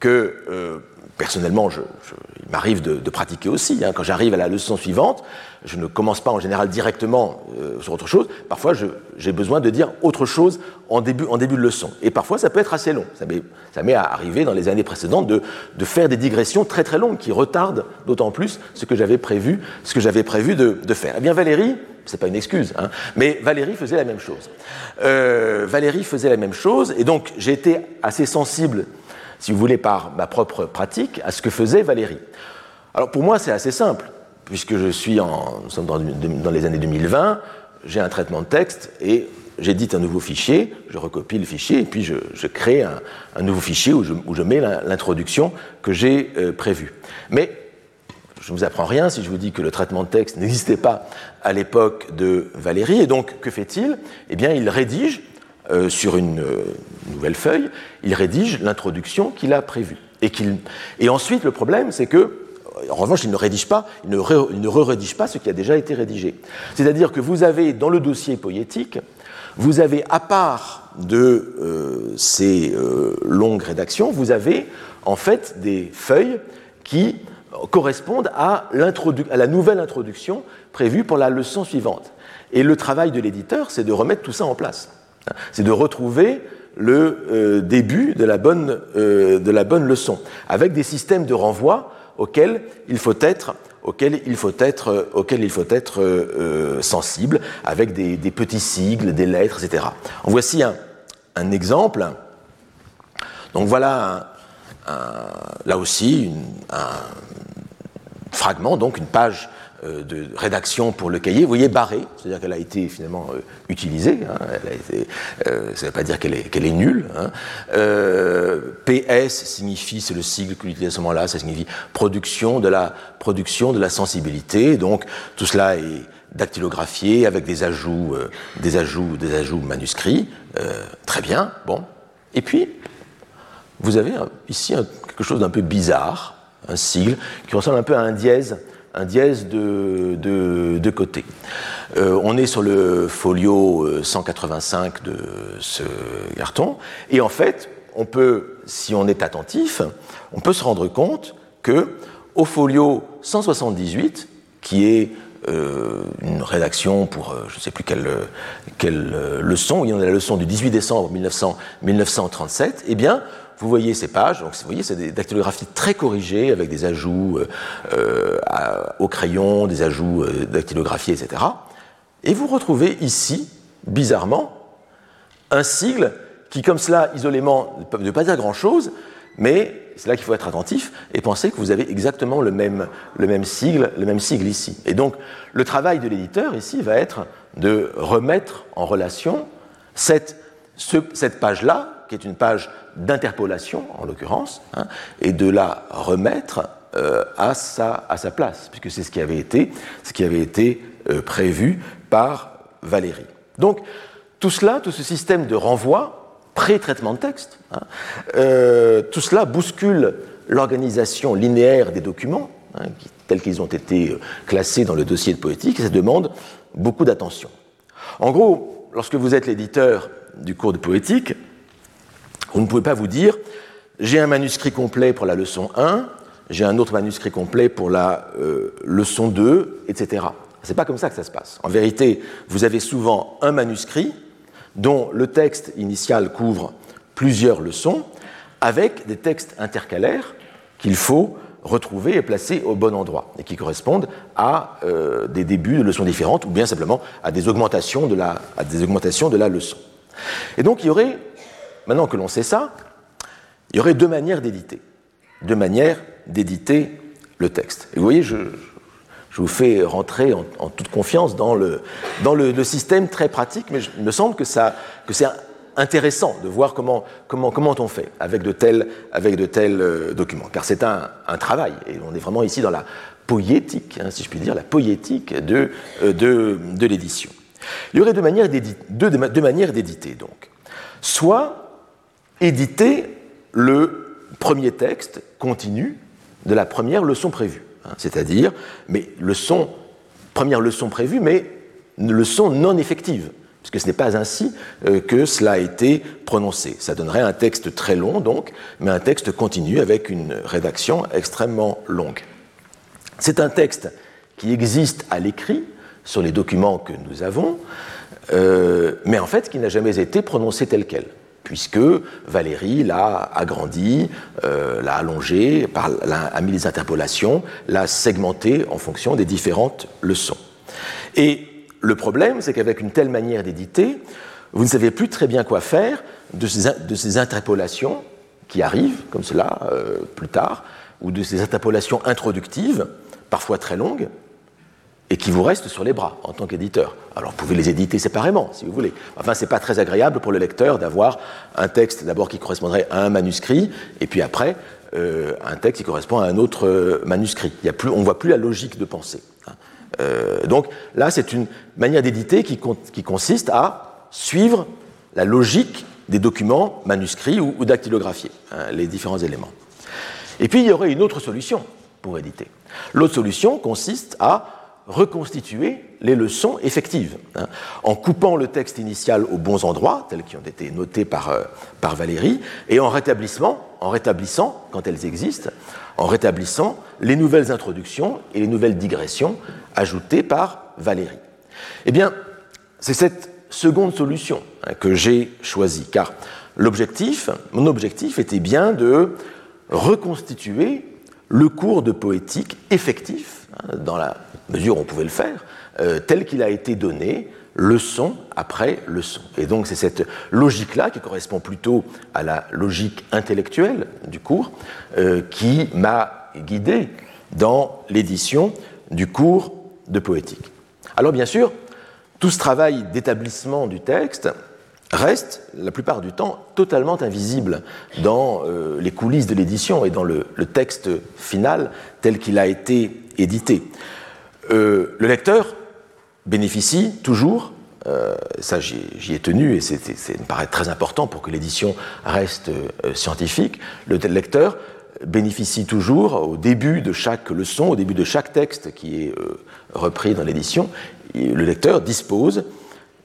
que personnellement, il m'arrive de, pratiquer aussi. Hein. Quand j'arrive à la leçon suivante, je ne commence pas en général directement euh, sur autre chose. Parfois, j'ai besoin de dire autre chose en début, de leçon. Et parfois, ça peut être assez long. Ça m'est arrivé dans les années précédentes de, faire des digressions très très longues qui retardent d'autant plus ce que j'avais prévu, de, faire. Eh bien, Valérie, c'est pas une excuse, hein, mais Valérie faisait la même chose. Euh, Valérie faisait la même chose, et donc j'ai été assez sensible si vous voulez, par ma propre pratique, à ce que faisait Valérie. Alors pour moi, c'est assez simple, puisque je suis en, nous sommes dans, les années 2020, j'ai un traitement de texte et j'édite un nouveau fichier, je recopie le fichier et puis je, crée un, nouveau fichier où je, mets l'introduction que j'ai euh, prévue. Mais je ne vous apprends rien si je vous dis que le traitement de texte n'existait pas à l'époque de Valérie. Et donc, que fait-il? Eh bien, il rédige euh, sur une euh, nouvelle feuille, il rédige l'introduction qu'il a prévue. Et, et ensuite, le problème, c'est que, en revanche, il ne rédige pas, il ne, re-rédige pas ce qui a déjà été rédigé. C'est-à-dire que vous avez, dans le dossier poétique, vous avez, à part de euh, ces longues rédactions, vous avez en fait des feuilles qui correspondent à, à la nouvelle introduction prévue pour la leçon suivante. Et le travail de l'éditeur, c'est de remettre tout ça en place. C'est de retrouver le euh, début de la, bonne, euh, de la bonne leçon, avec des systèmes de renvoi auxquels il faut être, auxquels il faut être, auxquels il faut être euh, sensible, avec des, petits sigles, des lettres, etc. En voici un, exemple. Donc voilà, là aussi, un fragment, donc une page euh, de rédaction pour le cahier, vous voyez barré, c'est-à-dire qu'elle a été finalement euh, utilisée, hein, euh, ça ne veut pas dire qu'elle est, qu'elle est nulle. Hein. PS signifie, c'est le sigle qu'on utilise à ce moment-là, ça signifie production de la, production de la sensibilité, donc tout cela est dactylographié avec des ajouts, des ajouts, des ajouts manuscrits, très bien, bon. Et puis, vous avez ici quelque chose d'un peu bizarre, un sigle qui ressemble un peu à un dièse un dièse de, côté. Euh, on est sur le folio 185 euh, de ce carton, et en fait, on peut, si on est attentif, on peut se rendre compte que au folio 178, qui est euh, une rédaction pour je ne sais plus quelle, leçon, il y en a la leçon du 18 décembre 1900, 1937, eh bien, vous voyez ces pages, donc vous voyez, c'est des dactylographies très corrigées avec des ajouts euh, au crayon, des ajouts euh, dactylographie, etc. Et vous retrouvez ici, bizarrement, un sigle qui, comme cela, isolément, ne peut pas dire grand-chose, mais c'est là qu'il faut être attentif et penser que vous avez exactement le même, le même sigle, le même sigle ici. Et donc, le travail de l'éditeur ici va être de remettre en relation cette, cette page-là, qui est une page d'interpolation, en l'occurrence, hein, et de la remettre euh, à, sa, à sa place, puisque c'est ce qui avait été, ce qui avait été euh, prévu par Valérie. Donc, tout cela, tout ce système de renvoi, pré-traitement de texte, hein, euh, tout cela bouscule l'organisation linéaire des documents, hein, tels qu'ils ont été classés dans le dossier de poétique, et ça demande beaucoup d'attention. En gros, lorsque vous êtes l'éditeur du cours de poétique, vous ne pouvez pas vous dire, j'ai un manuscrit complet pour la leçon 1, j'ai un autre manuscrit complet pour la euh, leçon 2, etc. C'est pas comme ça que ça se passe. En vérité, vous avez souvent un manuscrit dont le texte initial couvre plusieurs leçons, avec des textes intercalaires qu'il faut retrouver et placer au bon endroit, et qui correspondent à euh, des débuts de leçons différentes, ou bien simplement à des augmentations de la, à des augmentations de la leçon. Et donc il y aurait Maintenant que l'on sait ça, il y aurait deux manières d'éditer. Deux manières d'éditer le texte. Et vous voyez, je, vous fais rentrer en, toute confiance dans, le, dans le, système très pratique, mais il me semble que, que c'est intéressant de voir comment, comment, comment on fait avec de tels, avec de tels euh, documents. Car c'est un, travail, et on est vraiment ici dans la poétique, hein, si je puis dire, la poétique de, euh, de, de l'édition. Il y aurait deux manières d'éditer, donc. Soit éditer le premier texte continu de la première leçon prévue. Hein, c'est-à-dire, mais première leçon prévue, mais une leçon non effective. puisque ce n'est pas ainsi que cela a été prononcé. Ça donnerait un texte très long, donc, mais un texte continu avec une rédaction extrêmement longue. C'est un texte qui existe à l'écrit sur les documents que nous avons, mais en fait qui n'a jamais été prononcé tel quel puisque Valérie l'a agrandi, euh, l'a allongé, a mis des interpolations, l'a segmenté en fonction des différentes leçons. Et le problème, c'est qu'avec une telle manière d'éditer, vous ne savez plus très bien quoi faire de ces, interpolations qui arrivent, comme cela, euh, plus tard, ou de ces interpolations introductives, parfois très longues, et qui vous restent sur les bras en tant qu'éditeur. Alors vous pouvez les éditer séparément, si vous voulez. Enfin, c'est pas très agréable pour le lecteur d'avoir un texte d'abord qui correspondrait à un manuscrit, et puis après euh, un texte qui correspond à un autre euh, manuscrit. Il y a plus, on voit plus la logique de pensée. Hein. Euh, donc là, c'est une manière d'éditer qui, qui, consiste à suivre la logique des documents manuscrits ou, ou dactylographiés, hein, les différents éléments. Et puis il y aurait une autre solution pour éditer. L'autre solution consiste à reconstituer les leçons effectives, hein, en coupant le texte initial aux bons endroits, tels qui ont été notés par, euh, Valérie, et en, rétablissant, quand elles existent, en rétablissant les nouvelles introductions et les nouvelles digressions ajoutées par Valérie. Eh bien, c'est cette seconde solution hein, que j'ai choisie, car mon objectif était bien de reconstituer le cours de poétique effectif, dans la mesure où on pouvait le faire, euh, tel qu'il a été donné, leçon après leçon. Et donc c'est cette logique-là, qui correspond plutôt à la logique intellectuelle du cours, euh, qui m'a guidé dans l'édition du cours de poétique. Alors bien sûr, tout ce travail d'établissement du texte reste la plupart du temps totalement invisible dans euh, les coulisses de l'édition et dans le, texte final tel qu'il a été édité. Euh, le lecteur bénéficie toujours, euh, ça j'y ai tenu et ça me paraît très important pour que l'édition reste scientifique, le lecteur bénéficie toujours au début de chaque leçon, au début de chaque texte qui est repris dans l'édition, le lecteur dispose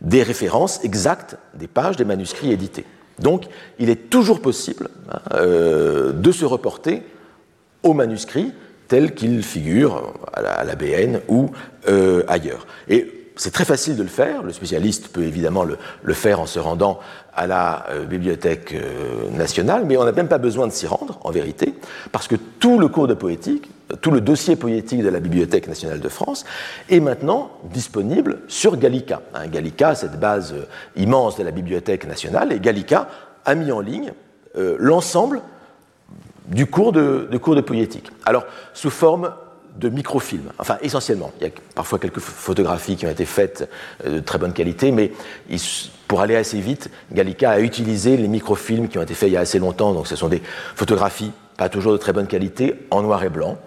des références exactes des pages des manuscrits édités. Donc, il est toujours possible hein, euh, de se reporter aux manuscrits tels qu'ils figurent à la, BN ou euh, ailleurs. Et c'est très facile de le faire. Le spécialiste peut évidemment le, faire en se rendant à la euh, Bibliothèque nationale, mais on n'a même pas besoin de s'y rendre, en vérité, parce que tout le cours de poétique tout le dossier poétique de la Bibliothèque nationale de France est maintenant disponible sur Gallica. Hein, Gallica, cette base euh, immense de la Bibliothèque nationale, et Gallica a mis en ligne euh, l'ensemble du cours de, cours de poétique. Alors, sous forme de microfilms, enfin essentiellement. Il y a parfois quelques photographies qui ont été faites euh, de très bonne qualité, mais pour aller assez vite, Gallica a utilisé les microfilms qui ont été faits il y a assez longtemps, donc ce sont des photographies pas toujours de très bonne qualité, en noir et blanc,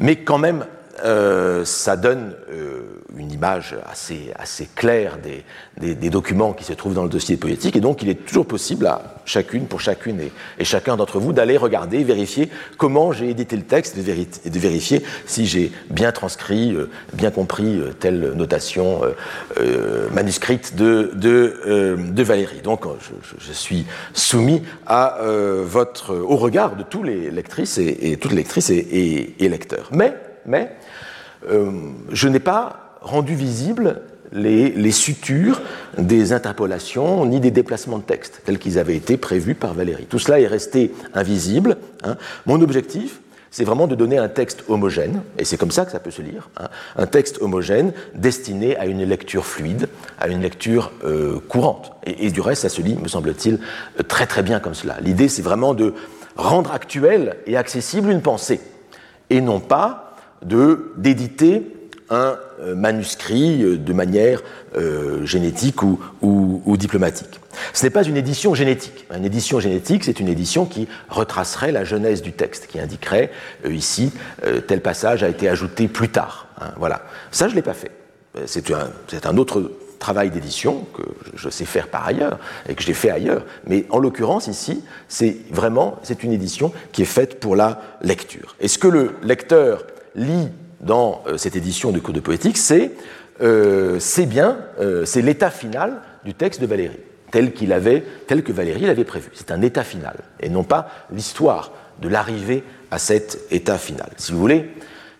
mais quand même, euh, ça donne euh, une image assez, assez claire des, des, documents qui se trouvent dans le dossier poétique, et donc il est toujours possible à chacune, pour chacune et, chacun d'entre vous, d'aller regarder, vérifier comment j'ai édité le texte et de vérifier si j'ai bien transcrit, euh, bien compris telle notation manuscrite de, de, de, Valérie. Donc je, suis soumis à votre, au regard de tous les lectrices et, et toutes les lectrices et, et lecteurs. Mais, mais euh, je n'ai pas rendu visibles les, sutures des interpolations ni des déplacements de texte tels qu'ils avaient été prévus par Valérie. Tout cela est resté invisible. Hein. Mon objectif, c'est vraiment de donner un texte homogène, et c'est comme ça que ça peut se lire, hein. un texte homogène destiné à une lecture fluide, à une lecture euh, courante. Et, et, du reste, ça se lit, me semble-t-il, très très bien comme cela. L'idée, c'est vraiment de rendre actuelle et accessible une pensée, et non pas d'éditer un euh, manuscrit euh, de manière euh, génétique ou, diplomatique. Ce n'est pas une édition génétique. Une édition génétique, c'est une édition qui retracerait la genèse du texte, qui indiquerait ici tel passage a été ajouté plus tard. Hein, voilà. Ça, je ne l'ai pas fait. C'est un, un, autre travail d'édition que je sais faire par ailleurs et que j'ai fait ailleurs. Mais en l'occurrence, ici, c'est vraiment c'est une édition qui est faite pour la lecture. Est-ce que le lecteur lit dans euh, cette édition du cours de poétique, c'est euh, bien, euh, c'est l'état final du texte de Valérie, tel, qu'il avait, tel que Valérie l'avait prévu. C'est un état final, et non pas l'histoire de l'arrivée à cet état final. Si vous voulez,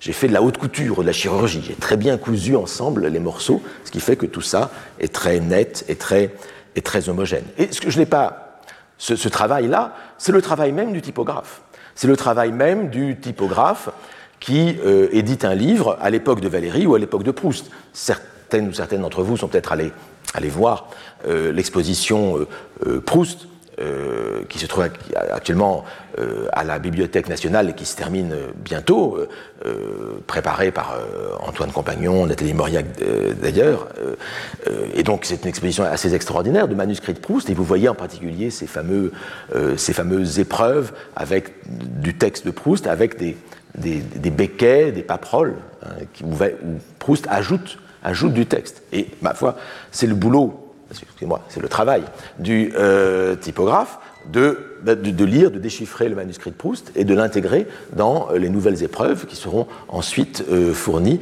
j'ai fait de la haute couture, de la chirurgie. J'ai très bien cousu ensemble les morceaux, ce qui fait que tout ça est très net et très, et très homogène. Et ce que je n'ai pas. Ce travail-là, c'est le travail même du typographe. C'est le travail même du typographe qui euh, édite un livre à l'époque de Valérie ou à l'époque de Proust. Certaines ou certaines d'entre vous sont peut-être allées, voir euh, l'exposition euh, Proust qui se trouve actuellement à la Bibliothèque nationale et qui se termine bientôt, préparée par Antoine Compagnon, Nathalie Mauriac d'ailleurs. et donc c'est une exposition assez extraordinaire de manuscrits de Proust, et vous voyez en particulier ces, ces fameuses épreuves avec du texte de Proust, avec des, des, des béquets, des paperoles, hein, où, Proust ajoute, du texte. Et ma foi, c'est le boulot excusez-moi, c'est le travail du euh, typographe de, de, lire, de déchiffrer le manuscrit de Proust et de l'intégrer dans euh, les nouvelles épreuves qui seront ensuite euh, fournies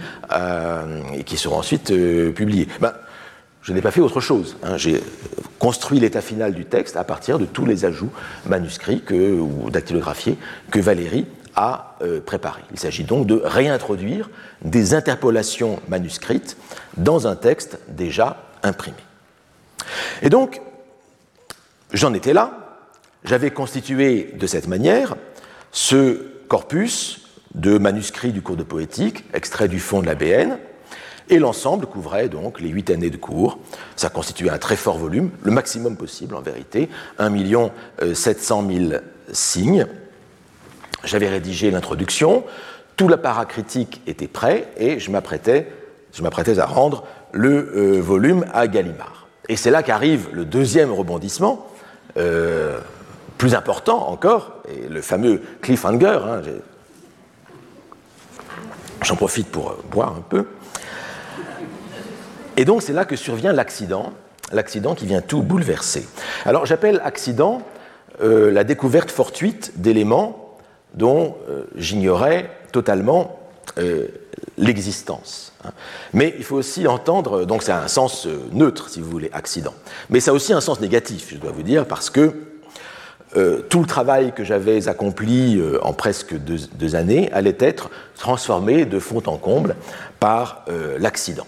et qui seront ensuite publiées. Ben, je n'ai pas fait autre chose. Hein. J'ai construit l'état final du texte à partir de tous les ajouts manuscrits que, ou dactylographiés que Valérie a préparés. Il s'agit donc de réintroduire des interpolations manuscrites dans un texte déjà imprimé. Et donc, j'en étais là, j'avais constitué de cette manière ce corpus de manuscrits du cours de poétique, extrait du fond de la BN, et l'ensemble couvrait donc les huit années de cours. Ça constituait un très fort volume, le maximum possible en vérité, 1 700 000 signes. J'avais rédigé l'introduction, tout l'apparat critique était prêt et je m'apprêtais, à rendre le euh, volume à Gallimard. Et c'est là qu'arrive le deuxième rebondissement, euh, plus important encore, le fameux cliffhanger. Hein, J'en profite pour euh, boire un peu. Et donc c'est là que survient l'accident, l'accident qui vient tout bouleverser. Alors j'appelle accident la découverte fortuite d'éléments dont j'ignorais totalement l'existence. Hein. Mais il faut aussi entendre, donc c'est un sens euh, neutre, si vous voulez, accident. Mais ça a aussi un sens négatif, je dois vous dire, parce que euh, tout le travail que j'avais accompli euh, en presque deux, années allait être transformé de fond en comble par l'accident.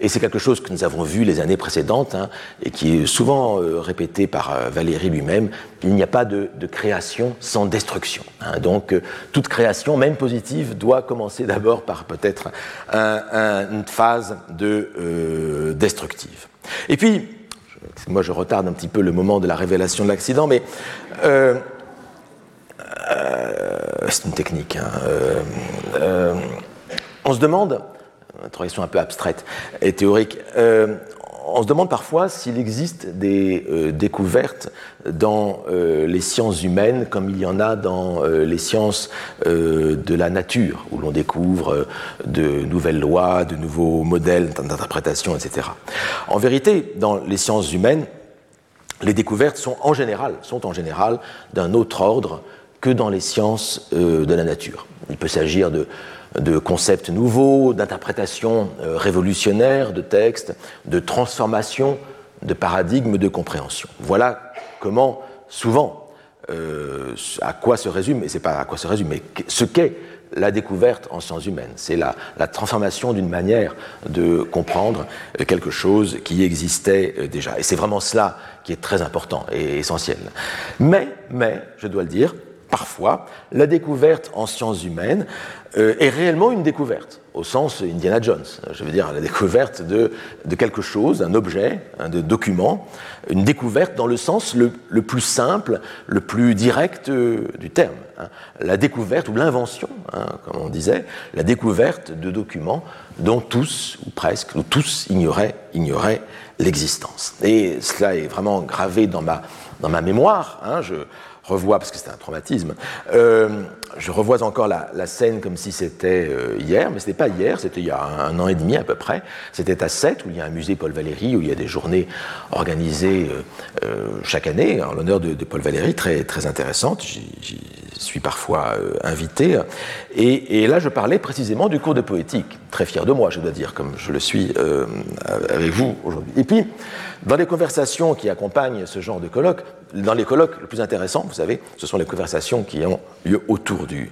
Et c'est quelque chose que nous avons vu les années précédentes hein, et qui est souvent euh, répété par euh, Valéry lui-même. Il n'y a pas de, création sans destruction. Hein. Donc euh, toute création, même positive, doit commencer d'abord par peut-être une phase de destructive. Et puis, moi je retarde un petit peu le moment de la révélation de l'accident, mais c'est une technique. Hein, on se demande une un peu abstraite et théorique. Euh, on se demande parfois s'il existe des euh, découvertes dans euh, les sciences humaines comme il y en a dans les sciences de la nature, où l'on découvre de nouvelles lois, de nouveaux modèles d'interprétation, etc. En vérité, dans les sciences humaines, les découvertes sont en général, sont en général d'un autre ordre que dans les sciences de la nature. Il peut s'agir de de concepts nouveaux, d'interprétations euh, révolutionnaires de textes, de transformation de paradigmes de compréhension. Voilà comment, souvent, euh, à quoi se résume, et c'est pas à quoi se résume, mais ce qu'est la découverte en sciences humaines. C'est la, transformation d'une manière de comprendre quelque chose qui existait euh, déjà. Et c'est vraiment cela qui est très important et essentiel. Mais, mais, je dois le dire, parfois, la découverte en sciences humaines euh, est réellement une découverte, au sens Indiana Jones. Je veux dire, la découverte de, quelque chose, d'un objet, un de document, une découverte dans le sens le, plus simple, le plus direct euh, du terme. Hein. La découverte ou l'invention, hein, comme on disait, la découverte de documents dont tous, ou presque, ou tous ignoraient, l'existence. Et cela est vraiment gravé dans ma, mémoire. Hein. Revois, parce que c'était un traumatisme, euh, je revois encore la, scène comme si c'était euh, hier, mais ce n'était pas hier, c'était il y a un, an et demi à peu près. C'était à Sète, où il y a un musée Paul Valéry, où il y a des journées organisées euh, chaque année en l'honneur de, Paul Valéry, très, très intéressantes. Suis parfois euh, invité. Et, là, je parlais précisément du cours de poétique. Très fier de moi, je dois dire, comme je le suis euh, avec vous aujourd'hui. Et puis, dans les conversations qui accompagnent ce genre de colloque, dans les colloques le plus intéressant, vous savez, ce sont les conversations qui ont lieu autour du,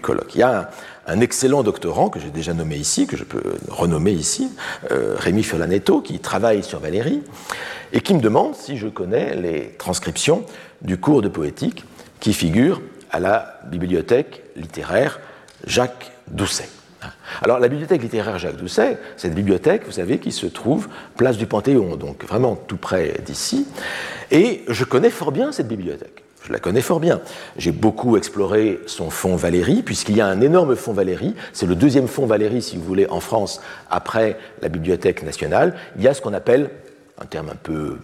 colloque. Il y a un, excellent doctorant que j'ai déjà nommé ici, que je peux renommer ici, euh, Rémi Fiolanetto, qui travaille sur Valérie, et qui me demande si je connais les transcriptions du cours de poétique qui figure à la bibliothèque littéraire Jacques Doucet. Alors la bibliothèque littéraire Jacques Doucet, cette bibliothèque, vous savez, qui se trouve place du Panthéon, donc vraiment tout près d'ici, et je connais fort bien cette bibliothèque. Je la connais fort bien. J'ai beaucoup exploré son fonds Valérie, puisqu'il y a un énorme fonds Valérie. C'est le deuxième fonds Valérie, si vous voulez, en France, après la Bibliothèque nationale. Il y a ce qu'on appelle, un terme un peu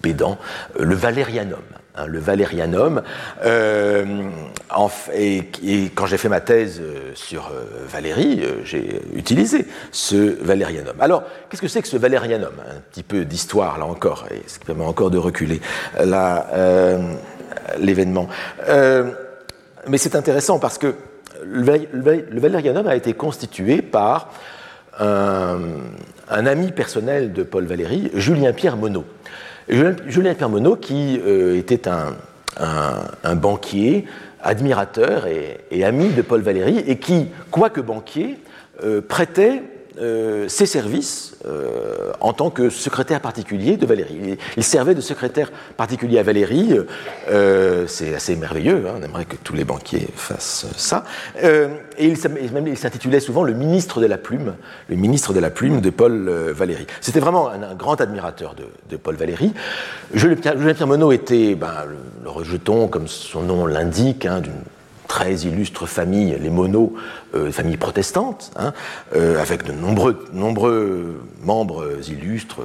pédant, le valérianum. Hein, le valérianum. Euh, et, quand j'ai fait ma thèse euh, sur euh, Valérie, j'ai utilisé ce valérianum. Alors, qu'est-ce que c'est que ce valérianum Un petit peu d'histoire, là encore, et ce qui permet encore de reculer l'événement. mais c'est intéressant parce que le, valérianum a été constitué par un, un ami personnel de Paul Valéry, Julien-Pierre Monod. Julien Pierre Monod, qui euh, était un, banquier, admirateur et, ami de Paul Valéry, et qui, quoique banquier, euh, prêtait euh, ses services euh, en tant que secrétaire particulier de Valérie. Il, servait de secrétaire particulier à Valérie, euh, c'est assez merveilleux, hein, on aimerait que tous les banquiers fassent ça. et il, s'intitulait souvent le ministre de la plume, le ministre de la plume de Paul Valéry. C'était vraiment un, grand admirateur de, Paul Valéry. Julien Pierre Monod était ben, le, rejeton, comme son nom l'indique, hein, d'une très illustre famille, les Monod, euh, famille protestante, hein, euh, avec de nombreux, membres illustres.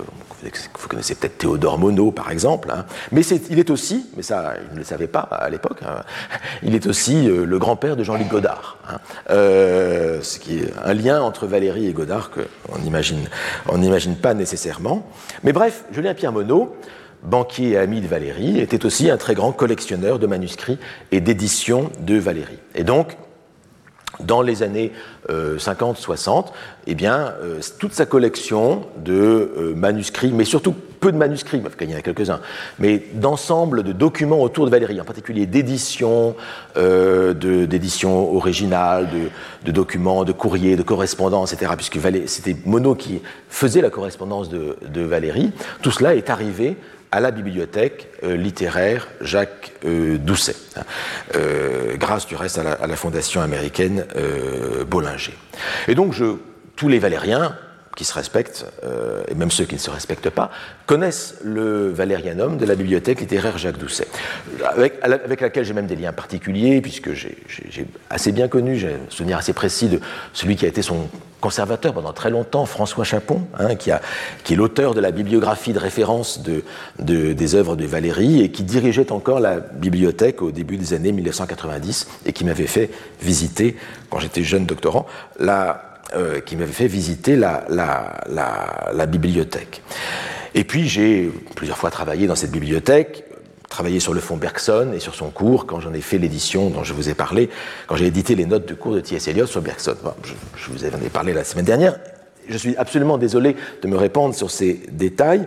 Vous connaissez peut-être Théodore Monod, par exemple. Hein. Mais il est aussi, mais ça, il ne le savait pas à l'époque, hein, il est aussi euh, le grand-père de Jean-Luc Godard. ce qui est un lien entre Valérie et Godard qu'on n'imagine on pas nécessairement. Mais bref, Julien Pierre Monod, banquier et ami de Valérie, était aussi un très grand collectionneur de manuscrits et d'éditions de Valérie. Et donc, dans les années 50-60, euh, eh bien, euh, toute sa collection de euh, manuscrits, mais surtout peu de manuscrits, il y en a quelques-uns, mais d'ensemble de documents autour de Valérie, en particulier d'éditions, d'éditions originales, de, documents, de courriers, de correspondances, etc., puisque c'était Monod qui faisait la correspondance de, de Valérie, tout cela est arrivé à la bibliothèque euh, littéraire Jacques euh, Doucet, hein, euh, grâce du reste à la, fondation américaine Bollinger. Et donc je, tous les Valériens qui se respectent, et même ceux qui ne se respectent pas, connaissent le Valérianum de la bibliothèque littéraire Jacques Doucet, avec, avec laquelle j'ai même des liens particuliers, puisque j'ai assez bien connu, j'ai un souvenir assez précis de celui qui a été son conservateur pendant très longtemps, François Chapon, hein, qui, a, qui, est l'auteur de la bibliographie de référence de, des œuvres de Valérie et qui dirigeait encore la bibliothèque au début des années 1990 et qui m'avait fait visiter, quand j'étais jeune doctorant, la, euh, qui m'avait fait visiter la, bibliothèque. Et puis j'ai plusieurs fois travaillé dans cette bibliothèque, travaillé sur le fond Bergson et sur son cours quand j'en ai fait l'édition dont je vous ai parlé, quand j'ai édité les notes de cours de T.S. Eliot sur Bergson. je, vous en ai parlé la semaine dernière. Je suis absolument désolé de me répandre sur ces détails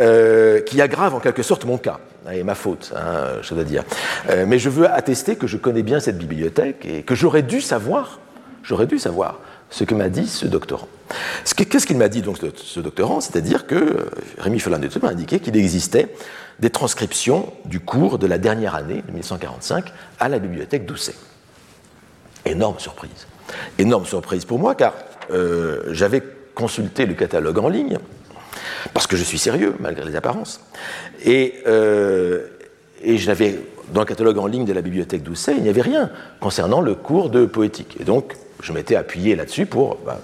euh, qui aggravent en quelque sorte mon cas. Et ma faute, hein, je dois dire. Euh, mais je veux attester que je connais bien cette bibliothèque et que j'aurais dû savoir, j'aurais dû savoir ce que m'a dit ce doctorant. Qu'est-ce qu'il m'a dit donc ce doctorant? C'est-à-dire que euh, Rémi Follin-de m'a indiqué qu'il existait des transcriptions du cours de la dernière année, de 1945, à la bibliothèque Doucet. Énorme surprise. Énorme surprise pour moi, car euh, j'avais consulté le catalogue en ligne, parce que je suis sérieux, malgré les apparences, et, euh, et dans le catalogue en ligne de la bibliothèque Doucet, il n'y avait rien concernant le cours de poétique. Et donc, je m'étais appuyé là-dessus pour bah,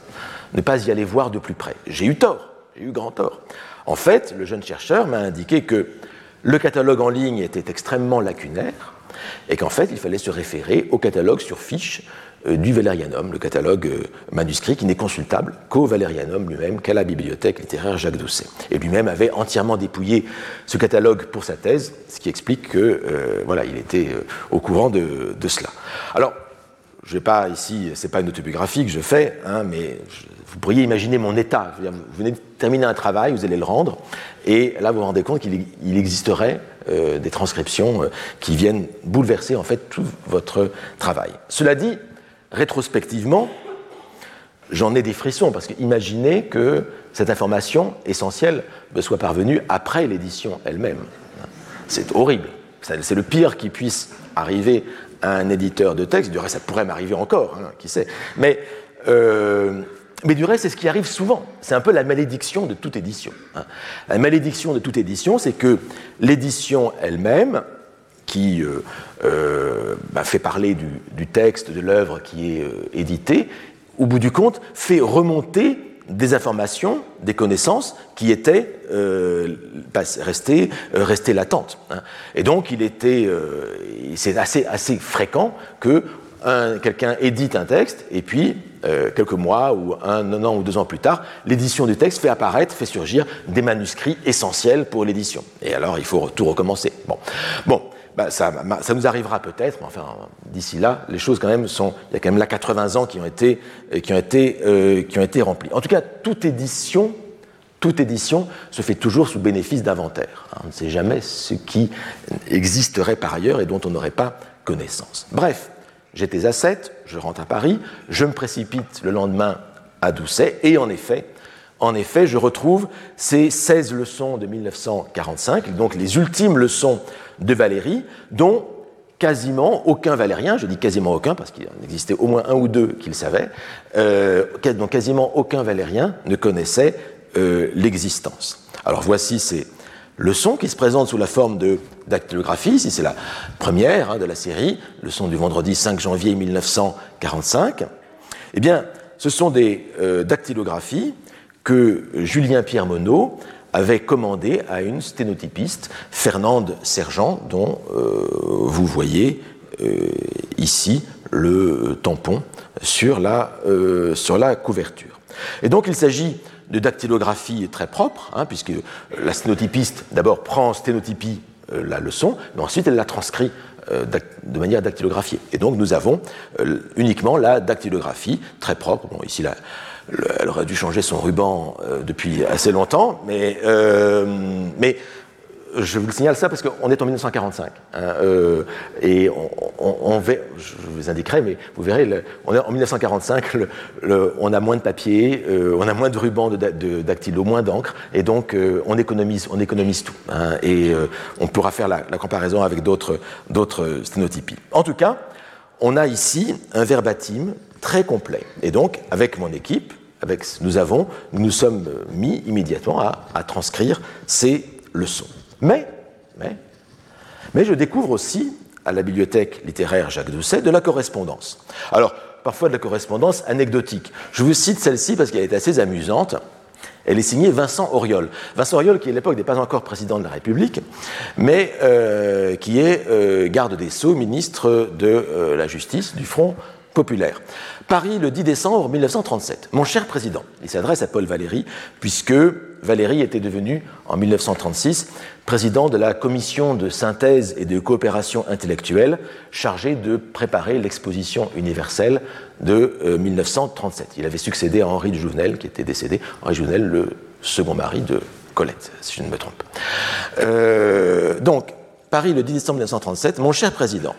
ne pas y aller voir de plus près. J'ai eu tort, j'ai eu grand tort. En fait, le jeune chercheur m'a indiqué que le catalogue en ligne était extrêmement lacunaire, et qu'en fait, il fallait se référer au catalogue sur fiche euh, du Valerianum, le catalogue euh, manuscrit qui n'est consultable qu'au Valerianum lui-même, qu'à la bibliothèque littéraire Jacques Doucet. Et lui-même avait entièrement dépouillé ce catalogue pour sa thèse, ce qui explique que euh, voilà, il était au courant de, cela. Alors, je vais pas ici, c'est pas une autobiographie que je fais, hein, mais vous pourriez imaginer mon état. vous venez de terminer un travail, vous allez le rendre, et là vous vous rendez compte qu'il existerait des transcriptions qui viennent bouleverser en fait tout votre travail. Cela dit, rétrospectivement, j'en ai des frissons, parce que imaginez que cette information essentielle me soit parvenue après l'édition elle-même. C'est horrible. C'est le pire qui puisse arriver à un éditeur de texte. Du reste, ça pourrait m'arriver encore, hein, qui sait. Mais, euh, mais du reste, c'est ce qui arrive souvent. C'est un peu la malédiction de toute édition. Hein. La malédiction de toute édition, c'est que l'édition elle-même qui euh, euh, bah, fait parler du, texte, de l'œuvre qui est éditée, au bout du compte, fait remonter des informations, des connaissances qui étaient restées, restées, latentes. Hein. Et donc, il était, c'est assez, assez fréquent que quelqu'un édite un texte et puis quelques mois ou un, an ou deux ans plus tard, l'édition du texte fait apparaître, fait surgir des manuscrits essentiels pour l'édition. Et alors il faut tout recommencer. Bon, bon bah, ça, nous arrivera peut-être, mais enfin, d'ici là, les choses quand même sont. Il y a quand même là 80 ans qui ont été, euh, qui euh, remplis. En tout cas, toute édition, toute édition se fait toujours sous bénéfice d'inventaire. On ne sait jamais ce qui existerait par ailleurs et dont on n'aurait pas connaissance. Bref, j'étais à 7, je rentre à Paris, je me précipite le lendemain à Doucet, et en effet, en effet, je retrouve ces 16 leçons de 1945, donc les ultimes leçons de Valérie, dont quasiment aucun valérien, je dis quasiment aucun parce qu'il en existait au moins un ou deux qui le savaient, euh, dont quasiment aucun valérien ne connaissait euh, l'existence. Alors voici ces leçons qui se présentent sous la forme de dactylographie, ici c'est la première hein, de la série, leçon du vendredi 5 janvier 1945. Eh bien, ce sont des euh, dactylographies que Julien Pierre Monod avait commandé à une sténotypiste, Fernande Sergent, dont euh, vous voyez euh, ici le tampon sur la, euh, sur la couverture. Et donc il s'agit de dactylographie très propre, hein, puisque la sténotypiste d'abord prend en sténotypie la leçon, mais ensuite elle la transcrit de manière dactylographiée. Et donc nous avons uniquement la dactylographie très propre. Bon, ici la, elle aurait dû changer son ruban euh, depuis assez longtemps, mais, euh, mais je vous le signale ça parce qu'on est en 1945. Hein, euh, et on, je vous indiquerai, mais vous verrez, on est en 1945, on a moins de papier, on a moins de rubans de, dactylo, moins d'encre, et donc on, économise, on économise tout. Hein, et on pourra faire la, la comparaison avec d'autres sténotypies. En tout cas, on a ici un verbatim très complet. Et donc, avec mon équipe, nous avons, nous nous sommes mis immédiatement à, transcrire ces leçons. Mais, mais, mais je découvre aussi à la bibliothèque littéraire Jacques Doucet de la correspondance. Alors, parfois de la correspondance anecdotique. Je vous cite celle-ci parce qu'elle est assez amusante. Elle est signée Vincent Auriol. Vincent Auriol, qui à l'époque n'est pas encore président de la République, mais euh, qui est euh, garde des Sceaux, ministre de euh, la Justice du Front populaire. Paris, le 10 décembre 1937. Mon cher président, il s'adresse à Paul Valéry, puisque Valéry était devenu, en 1936, président de la commission de synthèse et de coopération intellectuelle chargée de préparer l'exposition universelle de 1937. Euh, il avait succédé à Henri de Jouvenel, qui était décédé, Henri Jouvenel, le second mari de Colette, si je ne me trompe. Euh, donc, Paris, le 10 décembre 1937. Mon cher président,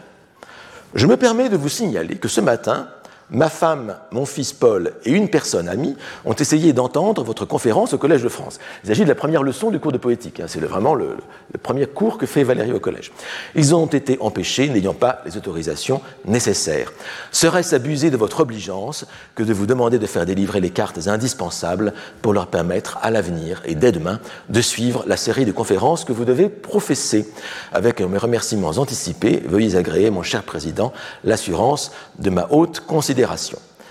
je me permets de vous signaler que ce matin, ma femme, mon fils Paul et une personne amie ont essayé d'entendre votre conférence au Collège de France. Il s'agit de la première leçon du cours de poétique. Hein. C'est vraiment le, premier cours que fait Valérie au collège. Ils ont été empêchés, n'ayant pas les autorisations nécessaires. Serait-ce abuser de votre obligeance que de vous demander de faire délivrer les cartes indispensables pour leur permettre à l'avenir et dès demain de suivre la série de conférences que vous devez professer? Avec mes remerciements anticipés, veuillez agréer, mon cher président, l'assurance de ma haute considération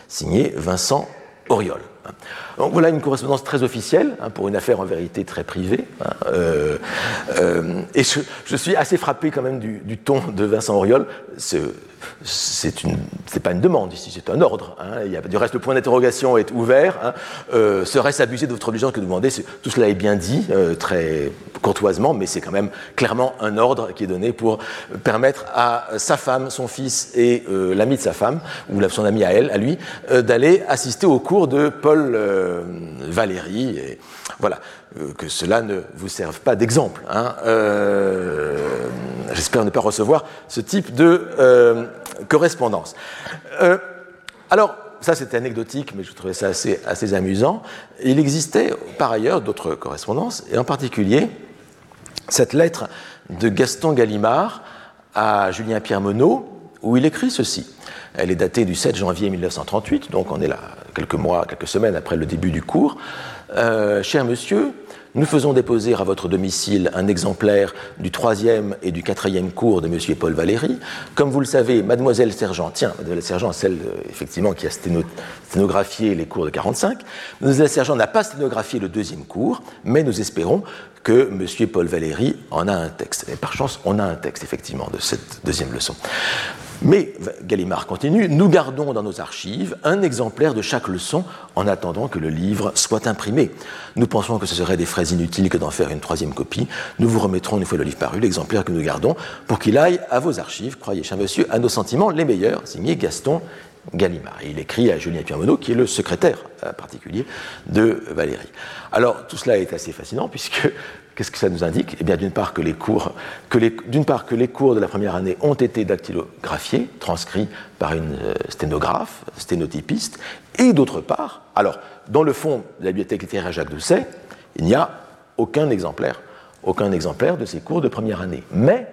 signé Vincent Auriol. Donc voilà une correspondance très officielle, hein, pour une affaire en vérité très privée. Hein. Euh, et je, suis assez frappé quand même du, ton de Vincent Auriol. C'est pas une demande ici, c'est un ordre. Hein. Du reste, le point d'interrogation est ouvert. Hein. Serait-ce abusé de votre obligeance que de demander? Tout cela est bien dit, très courtoisement, mais c'est quand même clairement un ordre qui est donné pour permettre à sa femme, son fils et l'ami de sa femme, ou son ami à elle, à lui, d'aller assister au cours de Paul Valéry. Et, voilà, euh, que cela ne vous serve pas d'exemple. Hein. Euh, j'espère ne pas recevoir ce type de euh, correspondance. alors, ça c'était anecdotique, mais je trouvais ça assez, assez amusant. Il existait par ailleurs d'autres correspondances, et en particulier cette lettre de Gaston Gallimard à Julien Pierre Monod, où il écrit ceci. Elle est datée du 7 janvier 1938, donc on est là quelques mois, quelques semaines après le début du cours. Euh, cher monsieur, nous faisons déposer à votre domicile un exemplaire du troisième et du quatrième cours de Monsieur Paul Valéry. Comme vous le savez, Mademoiselle Sergent, tiens, Mademoiselle Sergent, celle euh, effectivement qui a sténographié les cours de 45, Mademoiselle Sergent n'a pas sténographié le deuxième cours, mais nous espérons que Monsieur Paul Valéry en a un texte. Et par chance, on a un texte effectivement de cette deuxième leçon. Mais, Gallimard continue, nous gardons dans nos archives un exemplaire de chaque leçon en attendant que le livre soit imprimé. Nous pensons que ce serait des frais inutiles que d'en faire une troisième copie. Nous vous remettrons, une fois le livre paru, l'exemplaire que nous gardons pour qu'il aille à vos archives, croyez, cher monsieur, à nos sentiments les meilleurs, signé Gaston Gallimard. Il écrit à Julien Pierre qui est le secrétaire euh, particulier de Valérie. Alors, tout cela est assez fascinant, puisque Qu'est-ce que ça nous indique? Eh bien, d'une part, que les cours, d'une part, que les cours de la première année ont été dactylographiés, transcrits par une euh, sténographe, sténotypiste, et d'autre part, alors, dans le fond de la bibliothèque littéraire Jacques Doucet, il n'y a aucun exemplaire, aucun exemplaire de ces cours de première année. Mais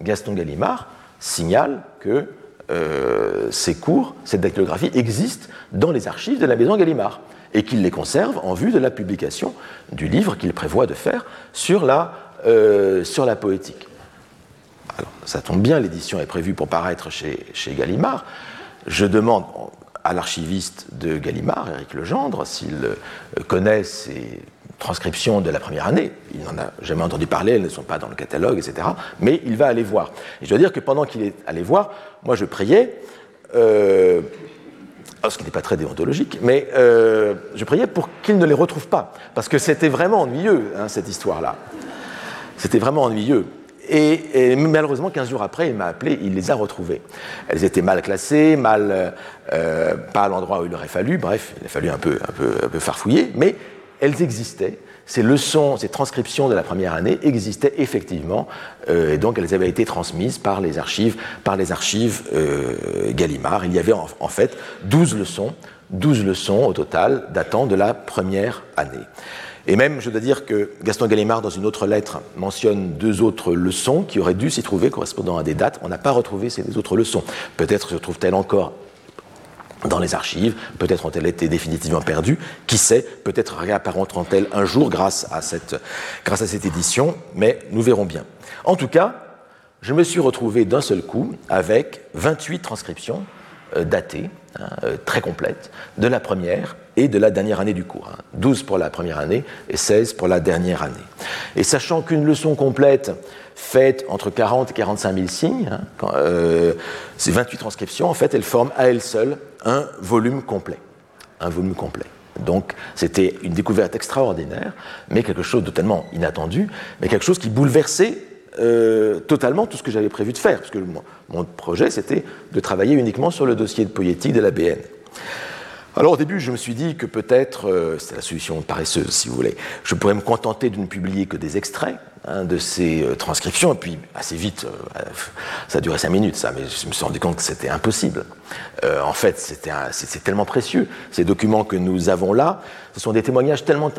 Gaston Gallimard signale que euh, ces cours, cette dactylographie existe dans les archives de la maison Gallimard et qu'il les conserve en vue de la publication du livre qu'il prévoit de faire sur la, euh, sur la poétique. Alors, ça tombe bien, l'édition est prévue pour paraître chez, chez Gallimard. Je demande à l'archiviste de Gallimard, Éric Legendre, s'il euh, connaît ces transcriptions de la première année. Il n'en a jamais entendu parler, elles ne sont pas dans le catalogue, etc. Mais il va aller voir. Et je dois dire que pendant qu'il est allé voir, moi je priais. Euh, ce qui n'est pas très déontologique, mais euh, je priais pour qu'il ne les retrouve pas, parce que c'était vraiment ennuyeux, hein, cette histoire-là. C'était vraiment ennuyeux. Et, malheureusement, 15 jours après, il m'a appelé, il les a retrouvées. Elles étaient mal classées, mal, euh, pas à l'endroit où il aurait fallu, bref, il a fallu un peu farfouiller, mais elles existaient. Ces leçons, ces transcriptions de la première année existaient effectivement, euh, et donc elles avaient été transmises par les archives, par les archives euh, Gallimard. Il y avait en, fait 12 leçons, 12 leçons au total datant de la première année. Et même, je dois dire que Gaston Gallimard, dans une autre lettre, mentionne deux autres leçons qui auraient dû s'y trouver correspondant à des dates. On n'a pas retrouvé ces autres leçons. Peut-être se trouvent-elles encore dans les archives, peut-être ont-elles été définitivement perdues, qui sait, peut-être réapparaîtront-elles un jour grâce à, cette, grâce à cette édition, mais nous verrons bien. En tout cas, je me suis retrouvé d'un seul coup avec 28 transcriptions euh, datées, hein, euh, très complètes, de la première et de la dernière année du cours. 12 hein. pour la première année et 16 pour la dernière année. Et sachant qu'une leçon complète faite entre 40 et 45 000 signes, hein, euh, ces 28 transcriptions, en fait, elles forment à elles seules un volume complet. Un volume complet. Donc c'était une découverte extraordinaire, mais quelque chose de tellement inattendu, mais quelque chose qui bouleversait euh, totalement tout ce que j'avais prévu de faire, parce que mon, projet c'était de travailler uniquement sur le dossier de poétique de la BN. Alors au début, je me suis dit que peut-être, euh, c'est la solution paresseuse si vous voulez, je pourrais me contenter de ne publier que des extraits hein, de ces euh, transcriptions, et puis assez vite, euh, ça a duré cinq minutes ça, mais je me suis rendu compte que c'était impossible. en fait, c'est tellement précieux. Ces documents que nous avons là, ce sont des témoignages tellement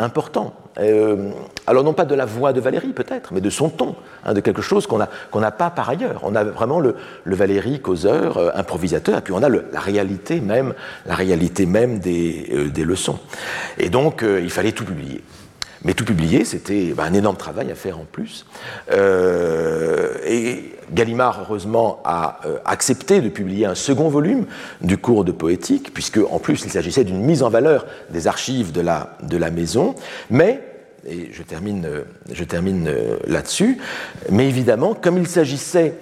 important. Euh, alors non pas de la voix de Valérie peut-être, mais de son ton, hein, de quelque chose qu'on n'a pas par ailleurs. On a vraiment le, Valérie causeur, euh, improvisateur, et puis on a la réalité même, la réalité même des, euh, des leçons. Et donc il fallait tout publier. Mais tout publier, c'était ben, un énorme travail à faire en plus. Euh, et Gallimard, heureusement, a euh, accepté de publier un second volume du cours de poétique, puisque en plus il s'agissait d'une mise en valeur des archives de la, maison. Mais et je termine, je termine là-dessus. Mais évidemment, comme il s'agissait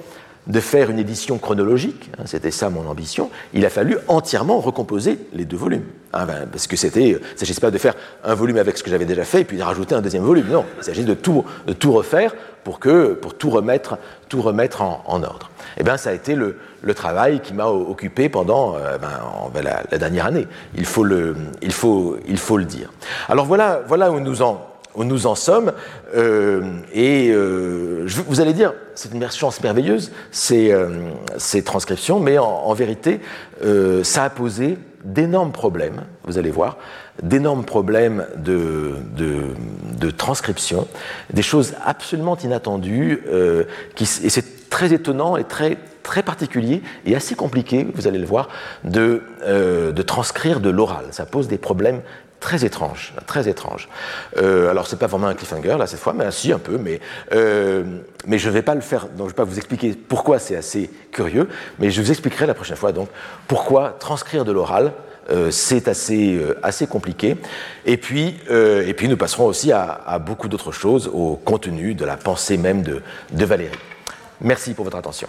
de faire une édition chronologique, hein, c'était ça mon ambition, il a fallu entièrement recomposer les deux volumes. Hein, ben, parce que c'était, il ne s'agissait pas de faire un volume avec ce que j'avais déjà fait et puis de rajouter un deuxième volume. Non, il s'agissait de tout, refaire pour, que, pour tout remettre, tout remettre en, ordre. Et eh bien, ça a été le, travail qui m'a occupé pendant euh, ben, ben, la, la, dernière année. Il faut le, il faut, il faut le dire. Alors voilà, voilà où nous en où nous en sommes. Euh, et euh, vous allez dire, c'est une chance merveilleuse, ces, euh, ces transcriptions, mais en, vérité, ça a posé d'énormes problèmes, vous allez voir, d'énormes problèmes de, de, de, transcription, des choses absolument inattendues, et c'est très étonnant et très, très particulier et assez compliqué, vous allez le voir, de, de transcrire de l'oral. Ça pose des problèmes très étrange, très étrange. Euh, alors c'est pas vraiment un cliffhanger là cette fois, mais si un peu, mais euh, mais je vais pas le faire. Donc je vais pas vous expliquer pourquoi c'est assez curieux, mais je vous expliquerai la prochaine fois donc pourquoi transcrire de l'oral. Euh, c'est assez, euh, assez compliqué. Et puis, et puis nous passerons aussi à, à beaucoup d'autres choses, au contenu de la pensée même de, de Valérie. Merci pour votre attention.